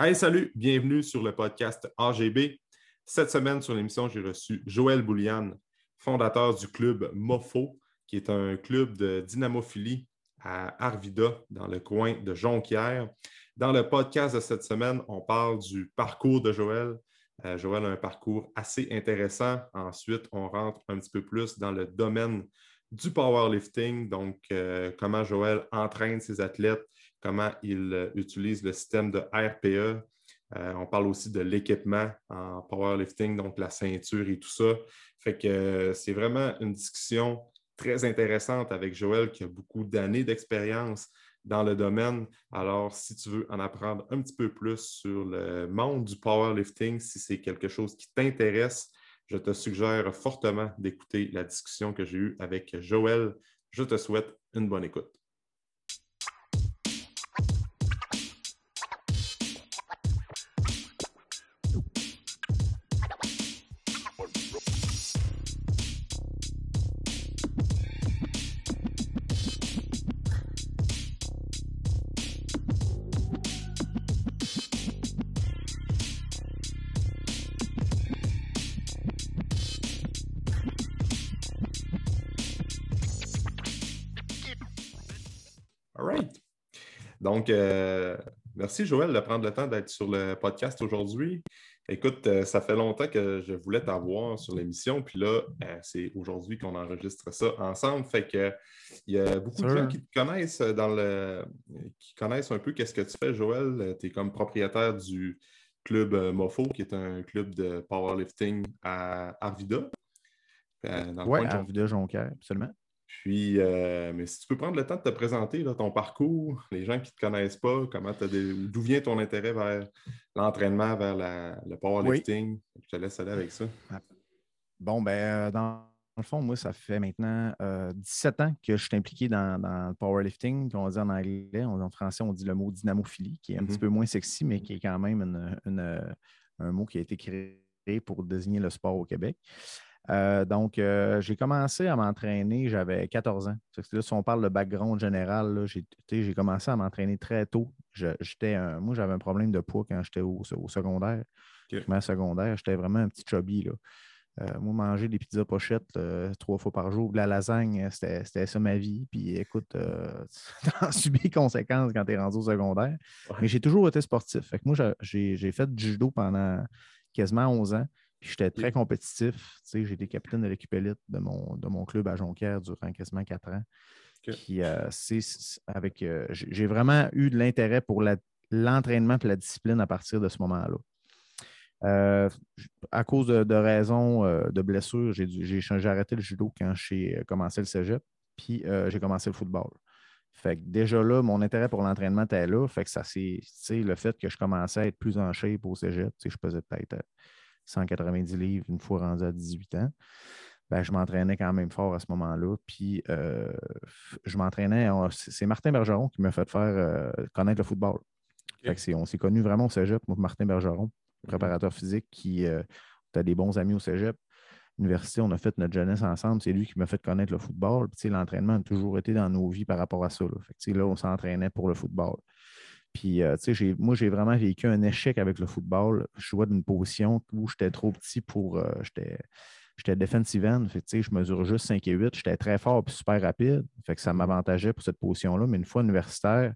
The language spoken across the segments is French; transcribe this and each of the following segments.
Hey, salut, bienvenue sur le podcast AGB. Cette semaine, sur l'émission, j'ai reçu Joël Boulian, fondateur du club MOFO, qui est un club de dynamophilie à Arvida, dans le coin de Jonquière. Dans le podcast de cette semaine, on parle du parcours de Joël. Euh, Joël a un parcours assez intéressant. Ensuite, on rentre un petit peu plus dans le domaine du powerlifting, donc euh, comment Joël entraîne ses athlètes, comment il euh, utilise le système de RPE. Euh, on parle aussi de l'équipement en powerlifting, donc la ceinture et tout ça. Fait que euh, c'est vraiment une discussion très intéressante avec Joël qui a beaucoup d'années d'expérience dans le domaine. Alors, si tu veux en apprendre un petit peu plus sur le monde du powerlifting, si c'est quelque chose qui t'intéresse, je te suggère fortement d'écouter la discussion que j'ai eue avec Joël. Je te souhaite une bonne écoute. Donc, euh, merci Joël de prendre le temps d'être sur le podcast aujourd'hui. Écoute, euh, ça fait longtemps que je voulais t'avoir sur l'émission, puis là, euh, c'est aujourd'hui qu'on enregistre ça ensemble. Fait que il y a beaucoup de gens qui te connaissent dans le qui connaissent un peu qu'est-ce que tu fais, Joël. Tu es comme propriétaire du club Mofo, qui est un club de powerlifting à Arvida. Oui, Arvida Jonquière, absolument. Puis, euh, mais si tu peux prendre le temps de te présenter là, ton parcours, les gens qui ne te connaissent pas, comment d'où vient ton intérêt vers l'entraînement, vers le powerlifting, je te laisse aller avec ça. Ah. Bon, ben, euh, dans le fond, moi, ça fait maintenant 17 euh, ans que je suis impliqué dans, le powerlifting, qu'on dit en anglais. En français, on dit le mot dynamophilie, qui est un petit mm-hmm. peu moins sexy, mais qui est quand même un mot qui a été créé pour désigner le sport au Québec. Euh, donc, euh, j'ai commencé à m'entraîner, j'avais 14 ans. si on parle de background général, j'ai commencé à m'entraîner très tôt. moi, j'avais un problème de poids quand j'étais au, secondaire. Okay. secondaire, j'étais vraiment un petit chubby. Là. Euh, moi, manger des pizzas pochettes trois fois par jour, de la lasagne, c'était ça ma vie. Puis écoute, tu en subis les conséquences quand tu es rendu au secondaire. Mais j'ai toujours été sportif. Fait que moi, j'ai fait du judo pendant quasiment 11 ans. Puis j'étais très compétitif. J'ai été capitaine de l'équipe élite de mon, de mon club à Jonquière durant quasiment quatre ans. Puis euh, avec, euh, j'ai vraiment eu de l'intérêt pour l'entraînement et la discipline à partir de ce moment-là. Euh, à cause de, raisons de blessures, j'ai arrêté le judo quand j'ai commencé le cégep, puis j'ai commencé le football. Fait que déjà là, mon intérêt pour l'entraînement était là. Fait que ça, c'est le fait que je commençais à être plus en shape au cégep. Je faisais peut-être 190 livres une fois rendu à 18 ans. Ben, je m'entraînais quand même fort à ce moment-là. Puis euh, je m'entraînais. C'est Martin Bergeron qui m'a fait faire euh, connaître le football. on s'est connus vraiment au cégep, moi, Martin Bergeron, mhm. préparateur physique, qui euh, a des bons amis au cégep. L'université, on a fait notre jeunesse ensemble. C'est lui qui m'a fait connaître le football. L'entraînement a toujours été dans nos vies par rapport à ça. Fait là on s'entraînait pour le football. Puis, euh, tu sais, moi, j'ai vraiment vécu un échec avec le football. Je jouais d'une position où j'étais trop petit pour. Euh, j'étais defensive end. Fait, je mesure juste 5 et 8. J'étais très fort et super rapide. Fait que ça m'avantageait pour cette position-là. Mais une fois universitaire,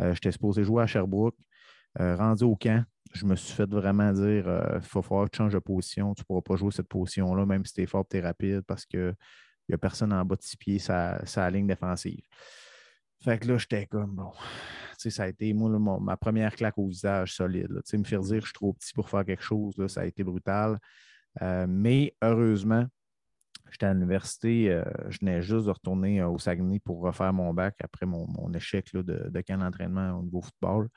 euh, j'étais supposé jouer à Sherbrooke. rendu au camp, je me suis fait vraiment dire il faut falloir que tu changes de position. Tu ne pourras pas jouer cette position-là, même si tu es fort et tu es rapide, parce qu'il n'y a personne en bas de six pieds sa, sa ligne défensive. Fait que là, j'étais comme bon ça a été moi, ma première claque au visage solide. me faire dire que je suis trop petit pour faire quelque chose, ça a été brutal. Euh, mais heureusement, j'étais à l'université, euh, je venais juste de retourner euh, au Saguenay pour refaire mon bac après mon, échec de, camp d'entraînement au niveau football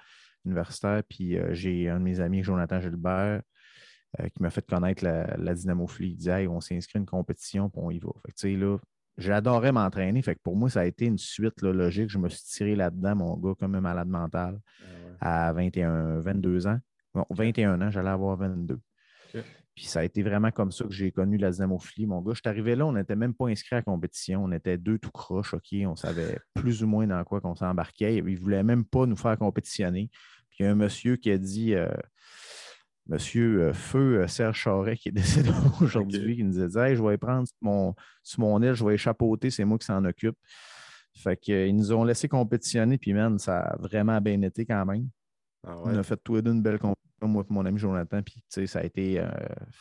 universitaire. Puis j'ai un de mes amis, Jonathan Gilbert, qui m'a fait connaître la, la dynamophilie. Il disait on s'est à une compétition, puis on y va. Fait là, J'adorais m'entraîner. Fait que pour moi, ça a été une suite logique. Je me suis tiré là-dedans, mon gars, comme un malade mental, ah à 21, 22 ans. 21 ans, j'allais avoir 22. Puis ça a été vraiment comme ça que j'ai connu la dynamophilie. Mon gars, je suis arrivé là, on n'était même pas inscrit à la compétition. On était deux tout croche, OK? On savait plus ou moins dans quoi qu'on s'embarquait. Ils ne voulaient même pas nous faire compétitionner. Puis il y a un monsieur qui a dit Monsieur Feu Serge Charret, qui est décédé aujourd'hui, qui nous a dit Je vais prendre mon, sur mon île, je vais échappoter, c'est moi qui s'en occupe. Fait qu'ils nous ont laissé compétitionner, puis man, ça a vraiment bien été quand même. Ah On a fait tous les deux une belle compétition, moi et mon ami Jonathan, puis ça a été euh,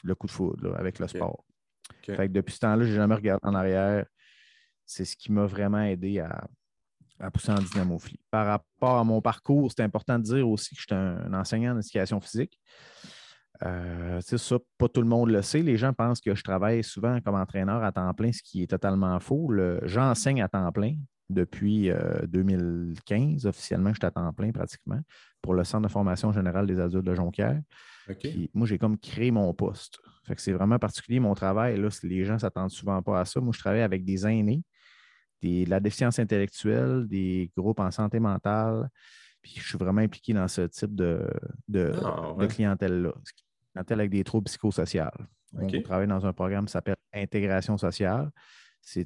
le coup de foudre avec le sport. Fait que depuis ce temps-là, je n'ai jamais regardé en arrière. C'est ce qui m'a vraiment aidé à, pousser en dynamophilie. Par rapport à mon parcours, c'est important de dire aussi que je suis un, enseignant d'éducation physique. Euh, ça, pas tout le monde le sait. Les gens pensent que je travaille souvent comme entraîneur à temps plein, ce qui est totalement faux. J'enseigne à temps plein depuis 2015. Euh, Officiellement, je suis à temps plein pratiquement pour le Centre de formation générale des adultes de Jonquière. moi, j'ai comme créé mon poste. Fait que c'est vraiment particulier mon travail. Là, les gens ne s'attendent souvent pas à ça. Moi, je travaille avec des aînés, de la déficience intellectuelle, des groupes en santé mentale. Puis je suis vraiment impliqué dans ce type de, de, ah, clientèle-là. Clientèle avec des troubles psychosociaux. On travaille dans un programme qui s'appelle Intégration sociale.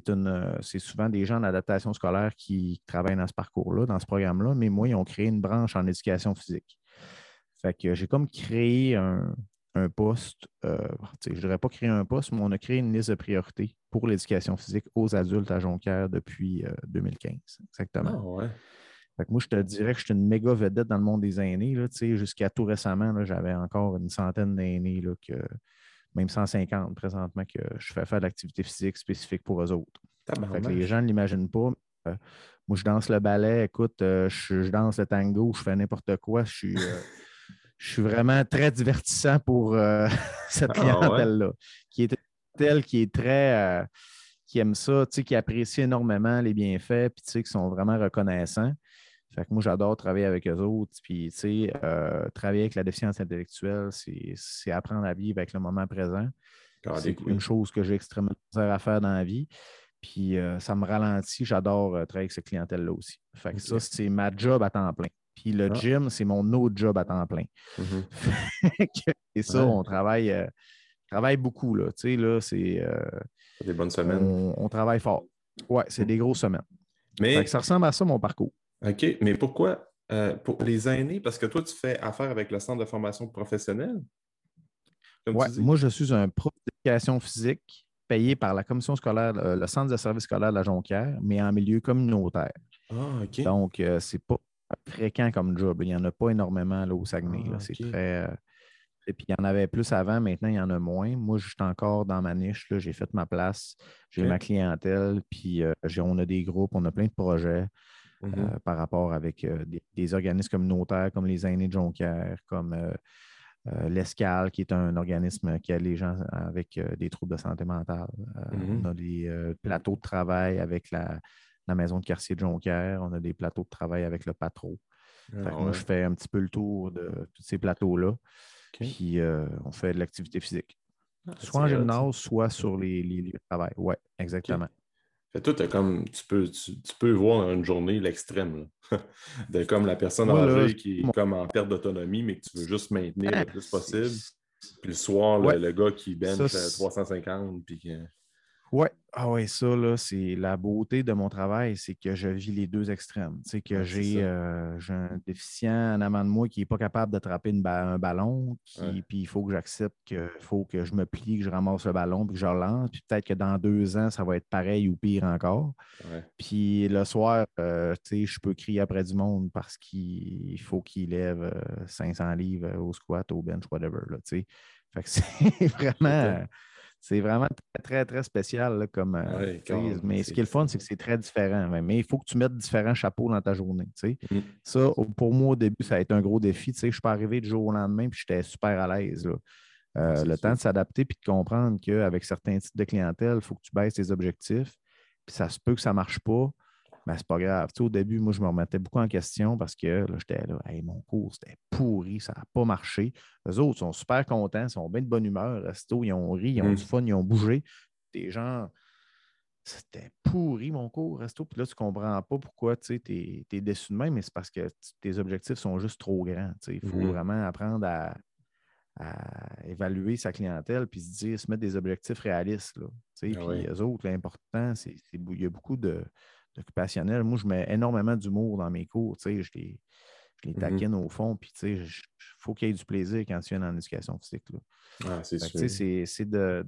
Euh, c'est souvent des gens d'adaptation scolaire qui travaillent dans ce parcours-là, dans ce programme-là, mais moi, ils ont créé une branche en éducation physique. Fait que j'ai comme créé un, poste, euh, je ne dirais pas créer un poste, mais on a créé une liste de priorités pour l'éducation physique aux adultes à Jonquière depuis 2015. Euh, exactement. Ah, fait que moi, je te dirais que je suis une méga vedette dans le monde des aînés. Jusqu'à tout récemment, j'avais encore une centaine d'aînés que même 150 présentement, que je fais faire de l'activité physique spécifique pour eux autres. les gens ne l'imaginent pas. Euh, moi, je danse le ballet, écoute, euh, je, danse le tango, je fais n'importe quoi. Je suis, je suis vraiment très divertissant pour cette ah, clientèle-là, qui est telle qui est très. qui aime ça, qui apprécie énormément les bienfaits, puis qui sont vraiment reconnaissants. Fait que moi, j'adore travailler avec eux autres. Puis, tu sais, euh, travailler avec la déficience intellectuelle, c'est apprendre à vivre avec le moment présent. C'est une chose que j'ai extrêmement à faire dans la vie. Puis, euh, ça me ralentit. J'adore euh, travailler avec cette clientèle-là aussi. Fait que ça, c'est ma job à temps plein. Puis, le ah. gym, c'est mon autre job à temps plein. Mm-hmm. Et ça, on travaille, travaille beaucoup. Là. Tu sais, là, c'est. des bonnes semaines. On, travaille fort. Ouais, c'est mm. des grosses semaines. Mais... ça ressemble à ça, mon parcours. OK, mais pourquoi euh, pour les aînés? Parce que toi, tu fais affaire avec le centre de formation professionnelle. Moi, je suis un prof d'éducation physique payé par la commission scolaire, euh, le centre de service scolaire de la Jonquière, mais en milieu communautaire. Ah, OK. Donc, euh, c'est pas fréquent comme job. Il n'y en a pas énormément là, au Saguenay. Ah, c'est très. Et puis, il y en avait plus avant, maintenant, il y en a moins. Moi, je suis encore dans ma niche. J'ai fait ma place, j'ai ma clientèle, puis on a des groupes, on a plein de projets. Mmh euh, par rapport avec euh, des, organismes communautaires comme les aînés de Jonquière, comme euh, l'Escale, qui est un organisme qui aide les gens avec des troubles de santé mentale. Mmh on a des plateaux de travail avec la, maison de quartier de Jonquière. On a des plateaux de travail avec le Patro. Ah moi, je fais un petit peu le tour de tous ces plateaux-là. Puis on fait de l'activité physique. Ah, soit en gymnase, soit sur les, lieux de travail. Oui, exactement. Fait toi, comme, tu, peux, tu, peux voir une journée l'extrême. de comme la personne âgée qui est comme en perte d'autonomie, mais que tu veux juste maintenir le plus possible. Puis le soir, le, gars qui bench 350. Puis oui, ah ouais, ça, là, c'est la beauté de mon travail, c'est que je vis les deux extrêmes. Tu sais, que j'ai euh, un déficient en amont de moi qui n'est pas capable d'attraper un ballon, puis il faut que j'accepte qu'il faut que je me plie, que je ramasse le ballon, puis que je relance. Puis peut-être que dans deux ans, ça va être pareil ou pire encore. Puis le soir, euh, tu sais, je peux crier après du monde parce qu'il faut qu'il lève 500 euh, livres au squat, au bench, whatever. Là, tu sais. Fait que c'est vraiment. C'est vraiment très, très, spécial comme euh, Mais ce qui est le fun, c'est que c'est très différent. Mais il faut que tu mettes différents chapeaux dans ta journée. Mmh. Ça, pour moi, au début, ça a été un gros défi. Je suis pas arrivé du jour au lendemain puis j'étais super à l'aise. Euh, le temps de s'adapter puis de comprendre qu'avec certains types de clientèle, il faut que tu baisses tes objectifs. Puis ça se peut que ça ne marche pas. Mais c'est pas grave. au début, moi, je me remettais beaucoup en question parce que là, j'étais là, mon cours, c'était pourri, ça n'a pas marché. Les autres sont super contents, ils sont bien de bonne humeur. Resto, ils ont ri, ils ont du fun, ils ont bougé. Des gens, c'était pourri mon cours, resto. Puis là, tu ne comprends pas pourquoi tu es, es, déçu de même, mais c'est parce que tes objectifs sont juste trop grands. Il faut mmh vraiment apprendre à, évaluer sa clientèle puis se dire, se mettre des objectifs réalistes. Là, ah puis les autres, l'important, c'est qu'il y a beaucoup de, occupationnel. Moi, je mets énormément d'humour dans mes cours. Tu sais, je les Mhm. taquine au fond. Puis, tu sais, il faut qu'il y ait du plaisir quand tu viens en éducation physique. Ah, c'est de,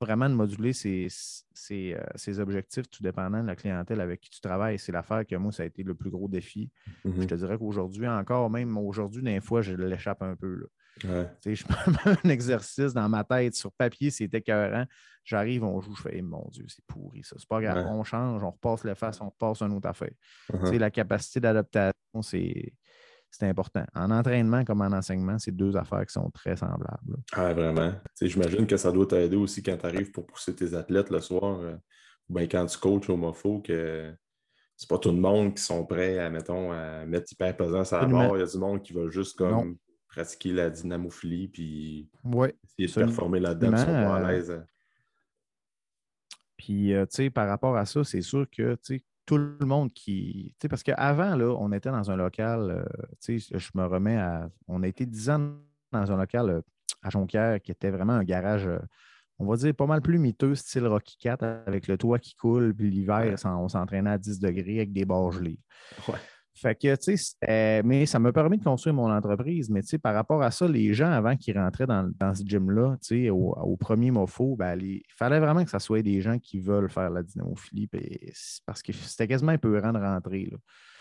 vraiment de moduler ses, ses, euh, ses objectifs tout dépendant de la clientèle avec qui tu travailles. C'est l'affaire que moi, ça a été le plus gros défi. Je te dirais qu'aujourd'hui, encore, même aujourd'hui, des fois, je l'échappe un peu. là. Ouais. Je fais un exercice dans ma tête, sur papier, c'est écœurant. J'arrive, on joue, je fais, Eh, mon Dieu, c'est pourri ça. C'est pas grave. Ouais. On change, on repasse le face, on repasse une autre affaire. Sais, la capacité d'adaptation, c'est c'est important. En entraînement comme en enseignement, c'est deux affaires qui sont très semblables. là. Ah, vraiment. J'imagine que ça doit t'aider aussi quand tu arrives pour pousser tes athlètes le soir. euh, ou bien quand tu coaches au MOFO, que c'est pas tout le monde qui sont prêts à, mettons, à mettre hyper pesant sur la barre. Il y a du monde qui va juste comme Non. Pratiquer la dynamophilie puis Oui. essayer de performer là-dedans, ils sont pas à Euh, l'aise. Puis, euh, tu sais, par rapport à ça, c'est sûr que, tu sais, tout le monde qui. Tu sais, parce qu'avant, là, on était dans un local, euh, tu sais, je me remets à. On a été 10 ans dans un local euh, à Jonquière qui était vraiment un garage, on va dire, pas mal plus miteux, style Rocky Cat, avec le toit qui coule, puis l'hiver, Ouais. on s'entraînait à 10 degrés avec des barres gelées. Ouais. Fait que, tu sais, mais ça m'a permis de construire mon entreprise. Mais, tu sais, par rapport à ça, les gens, avant qu'ils rentraient dans, dans ce gym-là, tu sais, au, au premier MOFO, ben, il fallait vraiment que ça soit des gens qui veulent faire la dynamophilie parce que c'était quasiment épeurant de rentrer. là.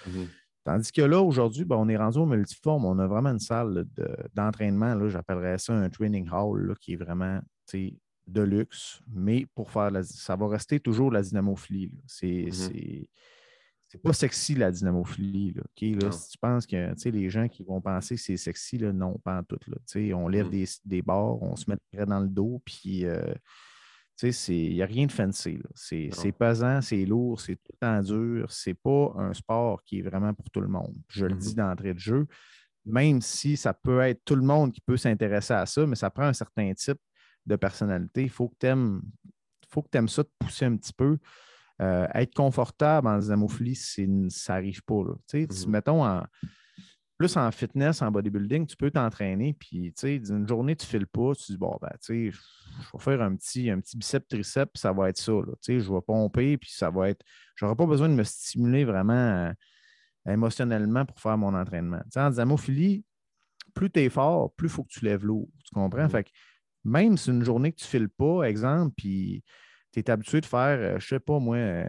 Mhm. Tandis que là, aujourd'hui, ben, on est rendu au multiforme. On a vraiment une salle de- d'entraînement. J'appellerais ça un training hall là, qui est vraiment tu sais, de luxe. Mais pour faire la, ça va rester toujours la dynamophilie. C'est Mhm. c'est- c'est pas sexy la dynamophilie. Là, là, si tu penses que les gens qui vont penser que c'est sexy, là, non, pas en tout. Là. On lève Mhm. des, des barres, on se met près dans le dos, puis euh, il n'y a rien de fancy. C'est pesant, c'est lourd, c'est tout le temps dur. C'est pas un sport qui est vraiment pour tout le monde. Je le dis d'entrée de jeu, même si ça peut être tout le monde qui peut s'intéresser à ça, mais ça prend un certain type de personnalité. Il faut que tu aimes, faut que aimes ça te pousser un petit peu. Euh, être confortable en c'est- ça n'arrive pas. Là. Mhm. Mettons, en, plus en fitness, en bodybuilding, tu peux t'entraîner, puis tu sais, une journée, tu ne files pas, tu dis, bon, ben, je vais faire un petit, un petit bicep, tricep, puis ça va être ça. Là. Tu sais, je vais pomper, puis ça va être. Je n'aurai pas besoin de me stimuler vraiment euh, émotionnellement pour faire mon entraînement. Tu sais, en dynamophilie, plus tu es fort, plus il faut que tu lèves lourd. Tu comprends? Mhm. Fait que même si une journée que tu ne files pas, exemple, puis tu es habitué de faire, euh, je ne sais pas moi, euh,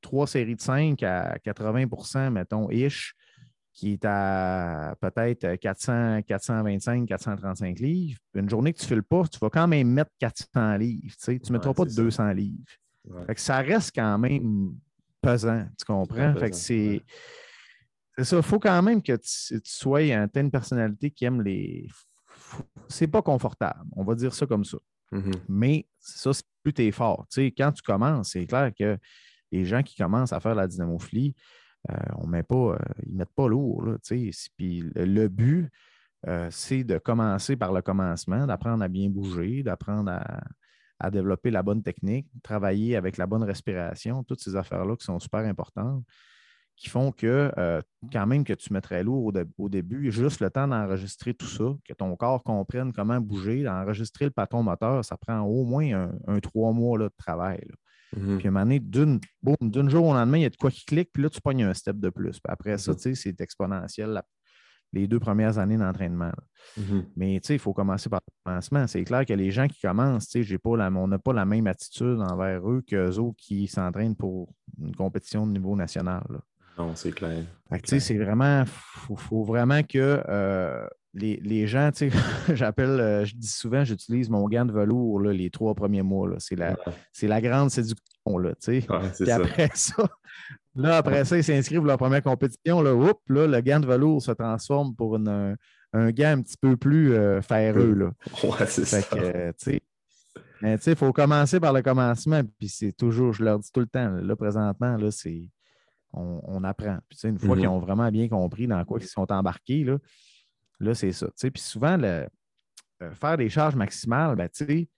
trois séries de 5 à 80% mettons, ish, qui est à peut-être 400, 425, 435 livres. Une journée que tu ne files pas, tu vas quand même mettre 400 livres. Tu ne mettras pas de c'est ça. 200 livres. Ouais. Fait que ça reste quand même pesant, tu comprends? Fait que pesant, c'est. ouais. C'est ça, il faut quand même que tu, tu sois un- t'aies une personnalité qui aime les. C'est pas confortable, on va dire ça comme ça. Mhm. Mais ça, c'est plus tu es fort. Tu sais, quand tu commences, c'est clair que les gens qui commencent à faire la dynamophilie, euh, on met pas, euh, ils ne mettent pas lourd. Là, tu sais. Puis le, but, euh, c'est de commencer par le commencement, d'apprendre à bien bouger, d'apprendre à, à développer la bonne technique, travailler avec la bonne respiration, toutes ces affaires-là qui sont super importantes, qui font que euh, quand même que tu mettrais lourd au, dé- au début, juste le temps d'enregistrer tout ça, que ton corps comprenne comment bouger, d'enregistrer le patron moteur, ça prend au moins un, un trois mois là, de travail. là. Mhm. Puis à un moment donné, d'une jour au lendemain, il y a de quoi qui clique, puis là, tu pognes un step de plus. Puis après ça, Mhm. sais, c'est exponentiel la- les deux premières années d'entraînement. là. Mhm. Mais tu sais, il faut commencer par le commencement. C'est clair que les gens qui commencent, pas la- on n'a pas la même attitude envers eux qu'eux autres qui s'entraînent pour une compétition de niveau national. là. Non, c'est clair. C'est vraiment, faut, faut vraiment que euh, les, les gens, tu sais, j'appelle, euh, je dis souvent, j'utilise mon gant de velours là, les trois premiers mois. C'est la, Ouais, c'est la grande séduction, là, tu sais. Ouais, Puis après ça, là, après ça, ils s'inscrivent leur première compétition. Là, oups, là, le gant de velours se transforme pour une- un, un gant un petit peu plus euh, ferreux. Là. Ouais, c'est ça. que, euh, mais tu sais, il faut commencer par le commencement. Puis c'est toujours, je leur dis tout le temps, là, présentement, là, c'est. On, on apprend. Puis, une fois Mhm. qu'ils ont vraiment bien compris dans quoi ils sont embarqués, là, là c'est ça. Puis souvent, le- euh, faire des charges maximales, ben, tu sais,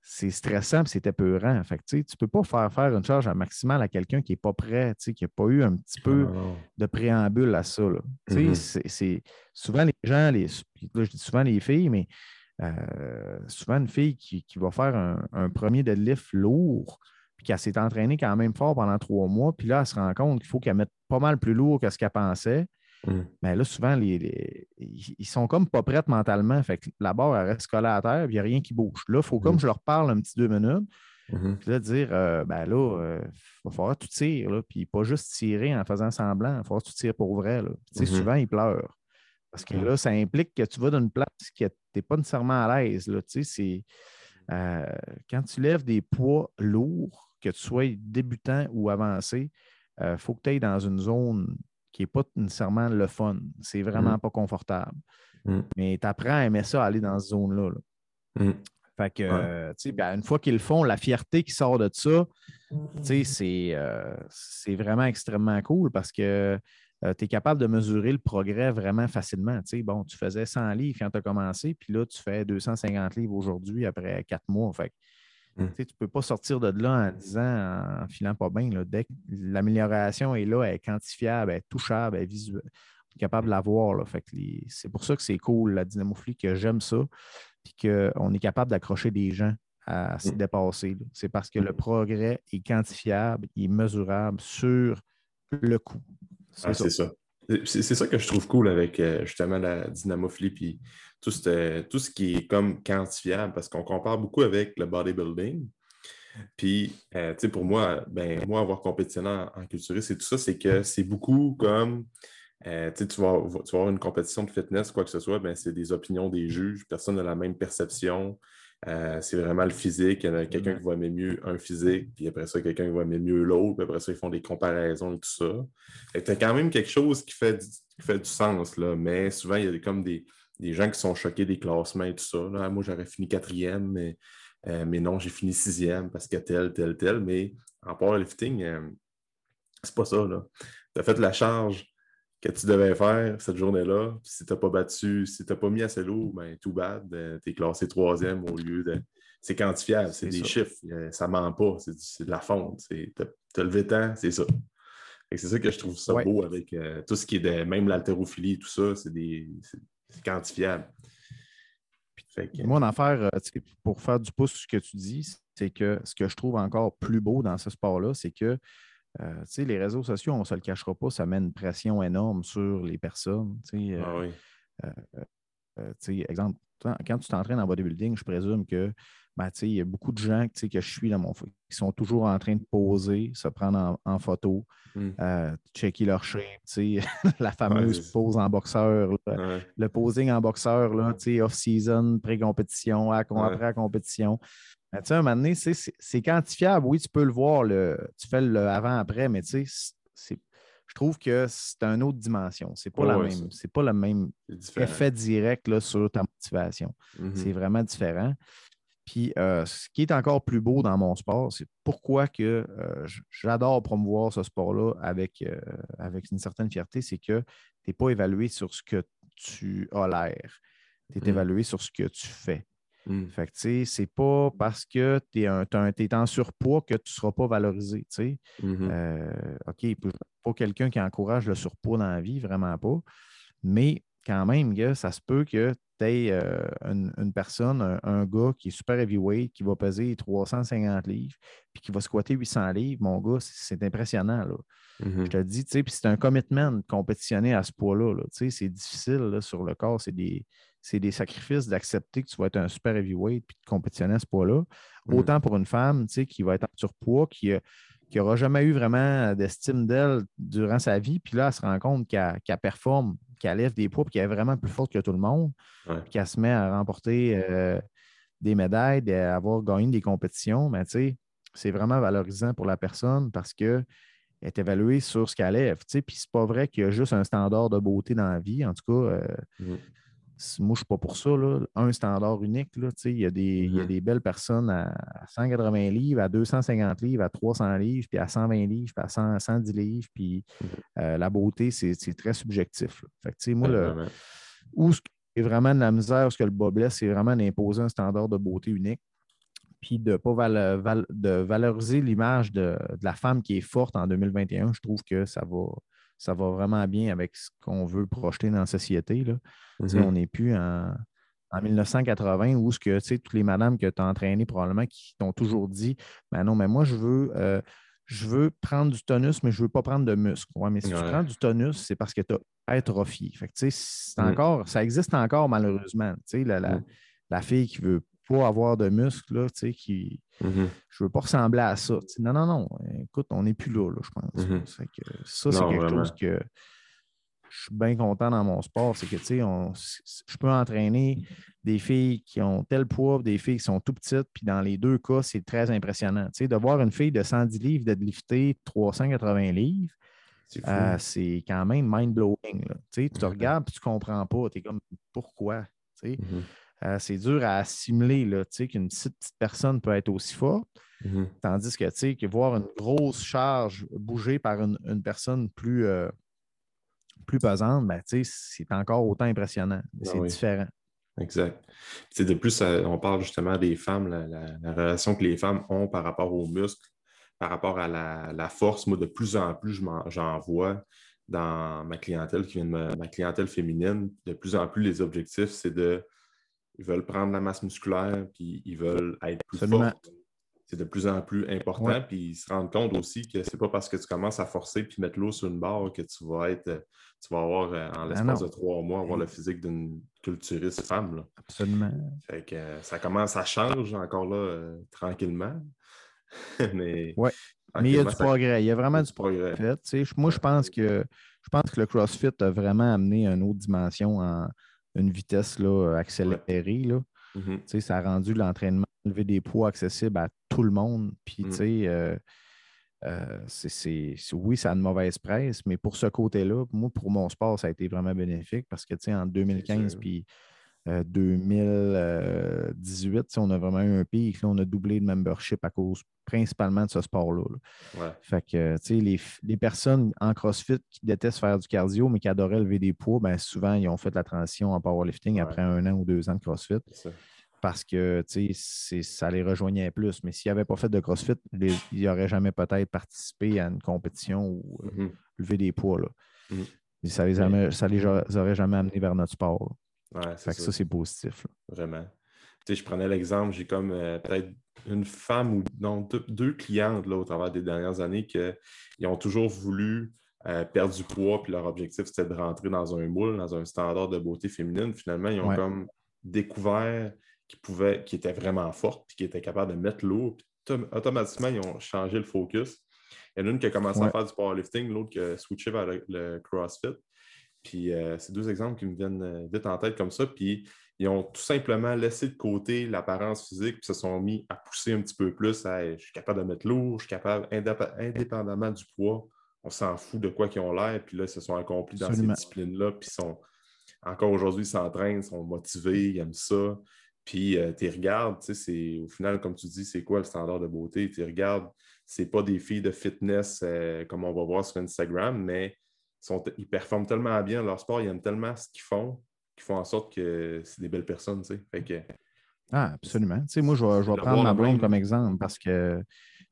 c'est stressant et c'est épeurant. Fait que, tu ne peux pas faire faire une charge maximale à quelqu'un qui n'est pas prêt, tu sais, qui n'a pas eu un petit peu Ah, de préambule à ça. là. Tu sais, Mhm. souvent les gens, les, là, je dis souvent les filles, mais euh, souvent une fille qui, qui va faire un, un premier deadlift lourd, puis qu'elle s'est entraînée quand même fort pendant trois mois, puis là, elle se rend compte qu'il faut qu'elle mette pas mal plus lourd que ce qu'elle pensait. Mais ben là, souvent, les, ils sont comme pas prêts mentalement. Fait que la barre, elle reste collée à terre, il n'y a rien qui bouge. Là, il faut comme je leur parle un petit deux minutes. Puis là, dire, euh, ben là, il euh, va falloir que tu tires, puis pas juste tirer en faisant semblant, il va falloir que tu tires pour vrai. Là. Souvent, ils pleurent. Parce que là, ça implique que tu vas d'une place qui n'es pas nécessairement à l'aise. C'est, euh, quand tu lèves des poids lourds, que tu sois débutant ou avancé, il faut que tu ailles dans une zone qui n'est pas nécessairement le fun. C'est vraiment pas confortable. Mm. Mais tu apprends à aimer ça, aller dans cette zone-là. Là. Mm. Fait que, euh, ben, une fois qu'ils le font, la fierté qui sort de ça, euh, c'est vraiment extrêmement cool parce que euh, tu es capable de mesurer le progrès vraiment facilement. bon, tu faisais 100 livres quand tu as commencé, puis là, tu fais 250 livres aujourd'hui après quatre mois. Fait mmh. Tu ne peux pas sortir de là en disant, en filant pas bien. Dès que l'amélioration est là, elle est quantifiable, elle est touchable, elle est visuelle, capable de la voir. C'est pour ça que c'est cool, la dynamophilie, que j'aime ça puis qu'on est capable d'accrocher des gens à se mm. dépasser. C'est parce que le progrès est quantifiable, il est mesurable sur le coût. C'est ça. C'est ça que je trouve cool avec euh, justement la dynamophilie puis tout, tout ce qui est comme quantifiable parce qu'on compare beaucoup avec le bodybuilding. Puis, euh, tu sais, pour moi, ben, moi, avoir compétitionné en, en culturiste et tout ça, c'est que c'est beaucoup comme euh, tu, vas, avoir une compétition de fitness, quoi que ce soit, ben, c'est des opinions des juges. Personne n'a la même perception. Euh, c'est vraiment le physique. Il y en a quelqu'un qui va aimer mieux un physique, puis après ça, quelqu'un qui va aimer mieux l'autre, puis après ça, ils font des comparaisons et tout ça. Tu as quand même quelque chose qui fait du, fait du sens, là, mais souvent, il y a comme des, gens qui sont choqués des classements et tout ça. Moi, j'aurais fini quatrième, mais, euh, mais non, j'ai fini sixième parce que tel, tel, tel. Mais en powerlifting, c'est pas ça. Tu as fait la charge que tu devais faire cette journée-là. Si tu n'as pas battu, si tu n'as pas mis assez lourd, ben tout bad, ben, tu es classé troisième au lieu de. C'est quantifiable, c'est des chiffres, euh, ça ne ment pas, c'est de la fonte. Tu as levé temps, c'est ça. C'est ça que je trouve ça beau avec euh, tout ce qui est de même l'haltérophilie, tout ça, c'est quantifiable. Moi, en faire, euh, pour faire du pouce sur ce que tu dis, c'est que ce que je trouve encore plus beau dans ce sport-là, c'est que euh, les réseaux sociaux, on ne se le cachera pas, ça met une pression énorme sur les personnes. Euh, ah oui. Euh, exemple, quand tu t'entraînes en bodybuilding, je présume que ben, il y a beaucoup de gens que je suis dans mon qui sont toujours en train de poser, se prendre en, photo, mmh. checker leur shape, la fameuse pose en boxeur, le posing en boxeur, off-season, pré-compétition, après la compétition. Mais tu sais, un moment donné, c'est quantifiable. Oui, tu peux le voir, le, tu fais le avant-après, mais je trouve que c'est une autre dimension. C'est pas, la même, c'est pas le même effet direct là, sur ta motivation. Mm-hmm. C'est vraiment différent. Puis euh, ce qui est encore plus beau dans mon sport, c'est pourquoi que euh, j'adore promouvoir ce sport-là avec, euh, avec une certaine fierté, c'est que tu n'es pas évalué sur ce que tu as l'air. Tu es mm. évalué sur ce que tu fais. Mmh. Fait que, tu sais, c'est pas parce que tu es, en surpoids que tu ne seras pas valorisé, tu sais. Mmh OK, pas quelqu'un qui encourage le surpoids dans la vie, vraiment pas. Mais quand même, ça se peut que tu aies euh, une, personne, un, gars qui est super heavyweight, qui va peser 350 livres, puis qui va squatter 800 livres. Mon gars, c'est impressionnant, là. Je te dis, tu sais, puis c'est un commitment de compétitionner à ce poids-là, tu sais, c'est difficile, sur le corps, c'est des c'est des sacrifices d'accepter que tu vas être un super heavyweight puis de compétitionner à ce poids-là. Mm. Autant pour une femme qui va être en surpoids, qui n'aura jamais eu vraiment d'estime d'elle durant sa vie, puis là, elle se rend compte qu'elle performe, qu'elle lève des poids, puis qu'elle est vraiment plus forte que tout le monde, puis qu'elle se met à remporter euh, des médailles, à avoir gagné des compétitions, mais c'est vraiment valorisant pour la personne parce qu'elle est évaluée sur ce qu'elle lève. Puis c'est pas vrai qu'il y a juste un standard de beauté dans la vie. En tout cas, euh, mm moi, je ne suis pas pour ça. Un standard unique. il, y a des, mm-hmm. des belles personnes à 180 livres, à 250 livres, à 300 livres, puis à 120 livres, puis à 110 livres. Puis mm-hmm. euh, la beauté, c'est très subjectif. Fait moi, le, où c'est vraiment de la misère, ce que le bas blesse, c'est vraiment d'imposer un standard de beauté unique puis de pas de valoriser l'image de, de, la femme qui est forte en 2021, je trouve que ça va, ça va vraiment bien avec ce qu'on veut projeter dans la société. Là. Mm-hmm. On n'est plus en, 1980 où ce que toutes les madames que tu as entraînées probablement qui t'ont toujours dit ben non, mais moi je veux euh, je veux prendre du tonus, mais je ne veux pas prendre de muscle. mais si tu prends du tonus, c'est parce que tu as atrophié. Fait que, mm. encore, ça existe encore malheureusement. La, la, mm. la, fille qui veut pas avoir de muscle, là, qui. Mm-hmm. Je veux pas ressembler à ça. non, non, non. Écoute, on n'est plus là, je pense. Mm-hmm. ça, c'est quelque chose que je suis bien content dans mon sport. C'est que, tu sais, je peux entraîner des filles qui ont tel poids, des filles qui sont tout petites, puis dans les deux cas, c'est très impressionnant. Tu sais, de voir une fille de 110 livres deadlifter 380 livres, euh, c'est quand même mind-blowing. Tu, sais, tu regardes et tu ne comprends pas. Tu es comme, pourquoi? Tu sais? Mm-hmm. Euh, c'est dur à assimiler qu'une petite, personne peut être aussi forte. Mm-hmm. Tandis que, tu sais, que voir une grosse charge bouger par une, personne plus, euh, plus pesante, ben, c'est encore autant impressionnant. Ben c'est différent. Exact. de plus, on parle justement des femmes, la, relation que les femmes ont par rapport aux muscles, par rapport à la, force. Moi, de plus en plus, j'en vois dans ma clientèle qui vient de ma, clientèle féminine. De plus en plus, les objectifs, c'est de. Ils veulent prendre la masse musculaire, puis ils veulent être plus forts c'est de plus en plus important. Puis ils se rendent compte aussi que c'est pas parce que tu commences à forcer puis mettre l'eau sur une barre que tu vas être, tu vas avoir euh, en ben l'espace de trois mois avoir le physique d'une culturiste femme. Absolument. Fait que euh, ça commence, à changer encore là euh, tranquillement. mais, mais il y a du progrès. Il y a vraiment du progrès. moi, je pense que je pense que le CrossFit a vraiment amené une autre dimension en une vitesse là, accélérée. Là. Mm-hmm. Ça a rendu l'entraînement lever des poids accessibles à tout le monde. Puis, mm. euh, euh, c'est, oui, ça a une mauvaise presse, mais pour ce côté-là, moi, pour mon sport, ça a été vraiment bénéfique parce que, tu sais, en 2015 puis 2018, euh, on a vraiment eu un pic. on a doublé de membership à cause principalement de ce sport-là. Fait que, tu sais, les, les, personnes en CrossFit qui détestent faire du cardio, mais qui adoraient lever des poids, ben souvent, ils ont fait la transition en powerlifting après un an ou deux ans de CrossFit parce que ça les rejoignait plus. Mais s'ils n'avaient pas fait de CrossFit, ils n'auraient jamais peut-être participé à une compétition ou euh, mmh levé des poids. Là. Mmh ça ne les, les, aurait jamais amenés vers notre sport. Ouais, ça, c'est positif. Vraiment. je prenais l'exemple, j'ai comme euh, peut-être une femme ou non, deux, clientes là, au travers des dernières années qui ont toujours voulu euh, perdre du poids, puis leur objectif, c'était de rentrer dans un moule, dans un standard de beauté féminine. Finalement, ils ont comme découvert qui, pouvaient, qui étaient vraiment fortes, puis qui étaient capables de mettre l'eau. Automatiquement, ils ont changé le focus. Il y en a une qui a commencé à faire du powerlifting, l'autre qui a switché vers le, CrossFit. Puis euh, c'est deux exemples qui me viennent euh, vite en tête comme ça. Puis ils ont tout simplement laissé de côté l'apparence physique, puis se sont mis à pousser un petit peu plus je suis capable de mettre l'eau, je suis capable, indépendamment du poids, on s'en fout de quoi qu'ils ont l'air, puis là, ils se sont accomplis dans ces disciplines-là, puis sont encore aujourd'hui, ils s'entraînent, ils sont motivés, ils aiment ça. Puis euh, tu regardes, tu sais, au final, comme tu dis, c'est quoi le standard de beauté? Tu regardes, c'est pas des filles de fitness euh, comme on va voir sur Instagram, mais ils performent tellement bien leur sport, ils aiment tellement ce qu'ils font, qu'ils font en sorte que c'est des belles personnes, tu sais. Fait que, ah, absolument. Tu sais, moi, je vais, prendre ma blonde comme exemple parce que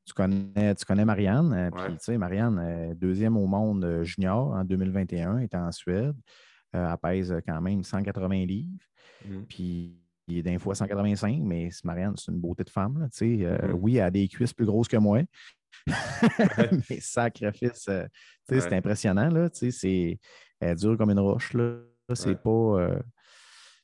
tu connais, tu connais Marianne. Euh, puis, tu sais, Marianne est deuxième au monde junior en 2021, elle était en Suède. elle pèse quand même 180 livres. Mmh. Puis il est d'un fois 185, mais Marianne, c'est une beauté de femme. Euh, mm-hmm. Oui, elle a des cuisses plus grosses que moi. Mais sacrifice, euh, c'est impressionnant. Là, c'est, elle dure comme une roche. Là. C'est pas. Euh,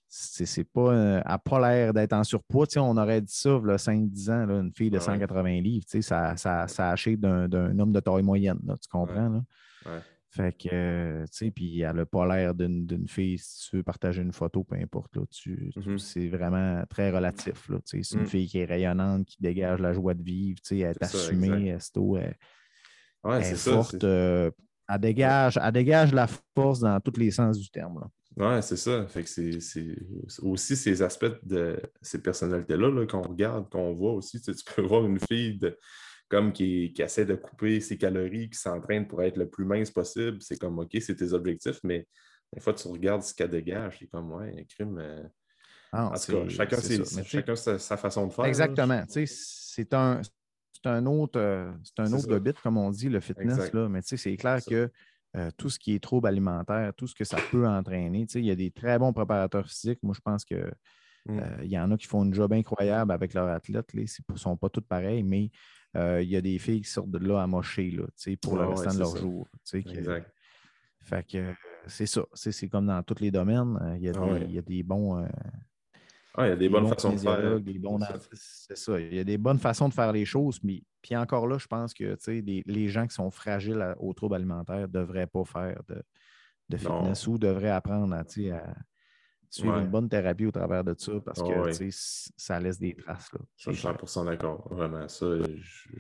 c'est, pas. elle n'a pas l'air d'être en surpoids. on aurait dit ça, là, 5-10 ans, une fille de 180 livres. Ça, ça, ça achète d'un, homme de taille moyenne. tu comprends? Là? Fait que, euh, tu sais, puis elle n'a pas l'air d'une fille, si tu veux partager une photo, peu importe, là, tu, mmh c'est vraiment très relatif, là, tu sais, c'est une mmh. fille qui est rayonnante, qui dégage la joie de vivre, tu sais, elle est assumée, elle, est, forte, euh, elle, dégage, elle dégage la force dans tous les sens du terme, là. Oui, c'est ça. Fait que c'est aussi ces aspects de ces personnalités-là qu'on regarde, qu'on voit aussi. Tu, peux voir une fille de, comme qui, essaie de couper ses calories, qui s'entraîne pour être le plus mince possible. C'est comme, OK, c'est tes objectifs, mais une fois tu regardes ce qu'elle dégage, c'est comme, ouais, un crime. Euh, ah, en tout cas, chacun, chacun sa, façon de faire. Exactement. C'est un, un autre, euh, c'est un autre bit, comme on dit, le fitness. Là. Mais c'est clair que euh, tout ce qui est trouble alimentaire, tout ce que ça peut entraîner, il y a des très bons préparateurs physiques. Moi, je pense que Mm. Euh, il y en a qui font un job incroyable avec leurs athlètes. Ils ne sont pas tous pareils, mais euh, il y a des filles qui sortent de là à mocher là, pour le restant de leur jour. exact. Fait que c'est ça. C'est comme dans tous les domaines. Il y a, ah des, il y a des bons. Ah, il y a des, bonnes façons de faire. c'est ça. Il y a des bonnes façons de faire les choses. Mais, puis encore là, je pense que les, les gens qui sont fragiles aux troubles alimentaires ne devraient pas faire de, de fitness ou devraient apprendre à, à suivre une bonne thérapie au travers de ça parce que ça laisse des traces. Là. Je suis 100% d'accord. Vraiment, ça,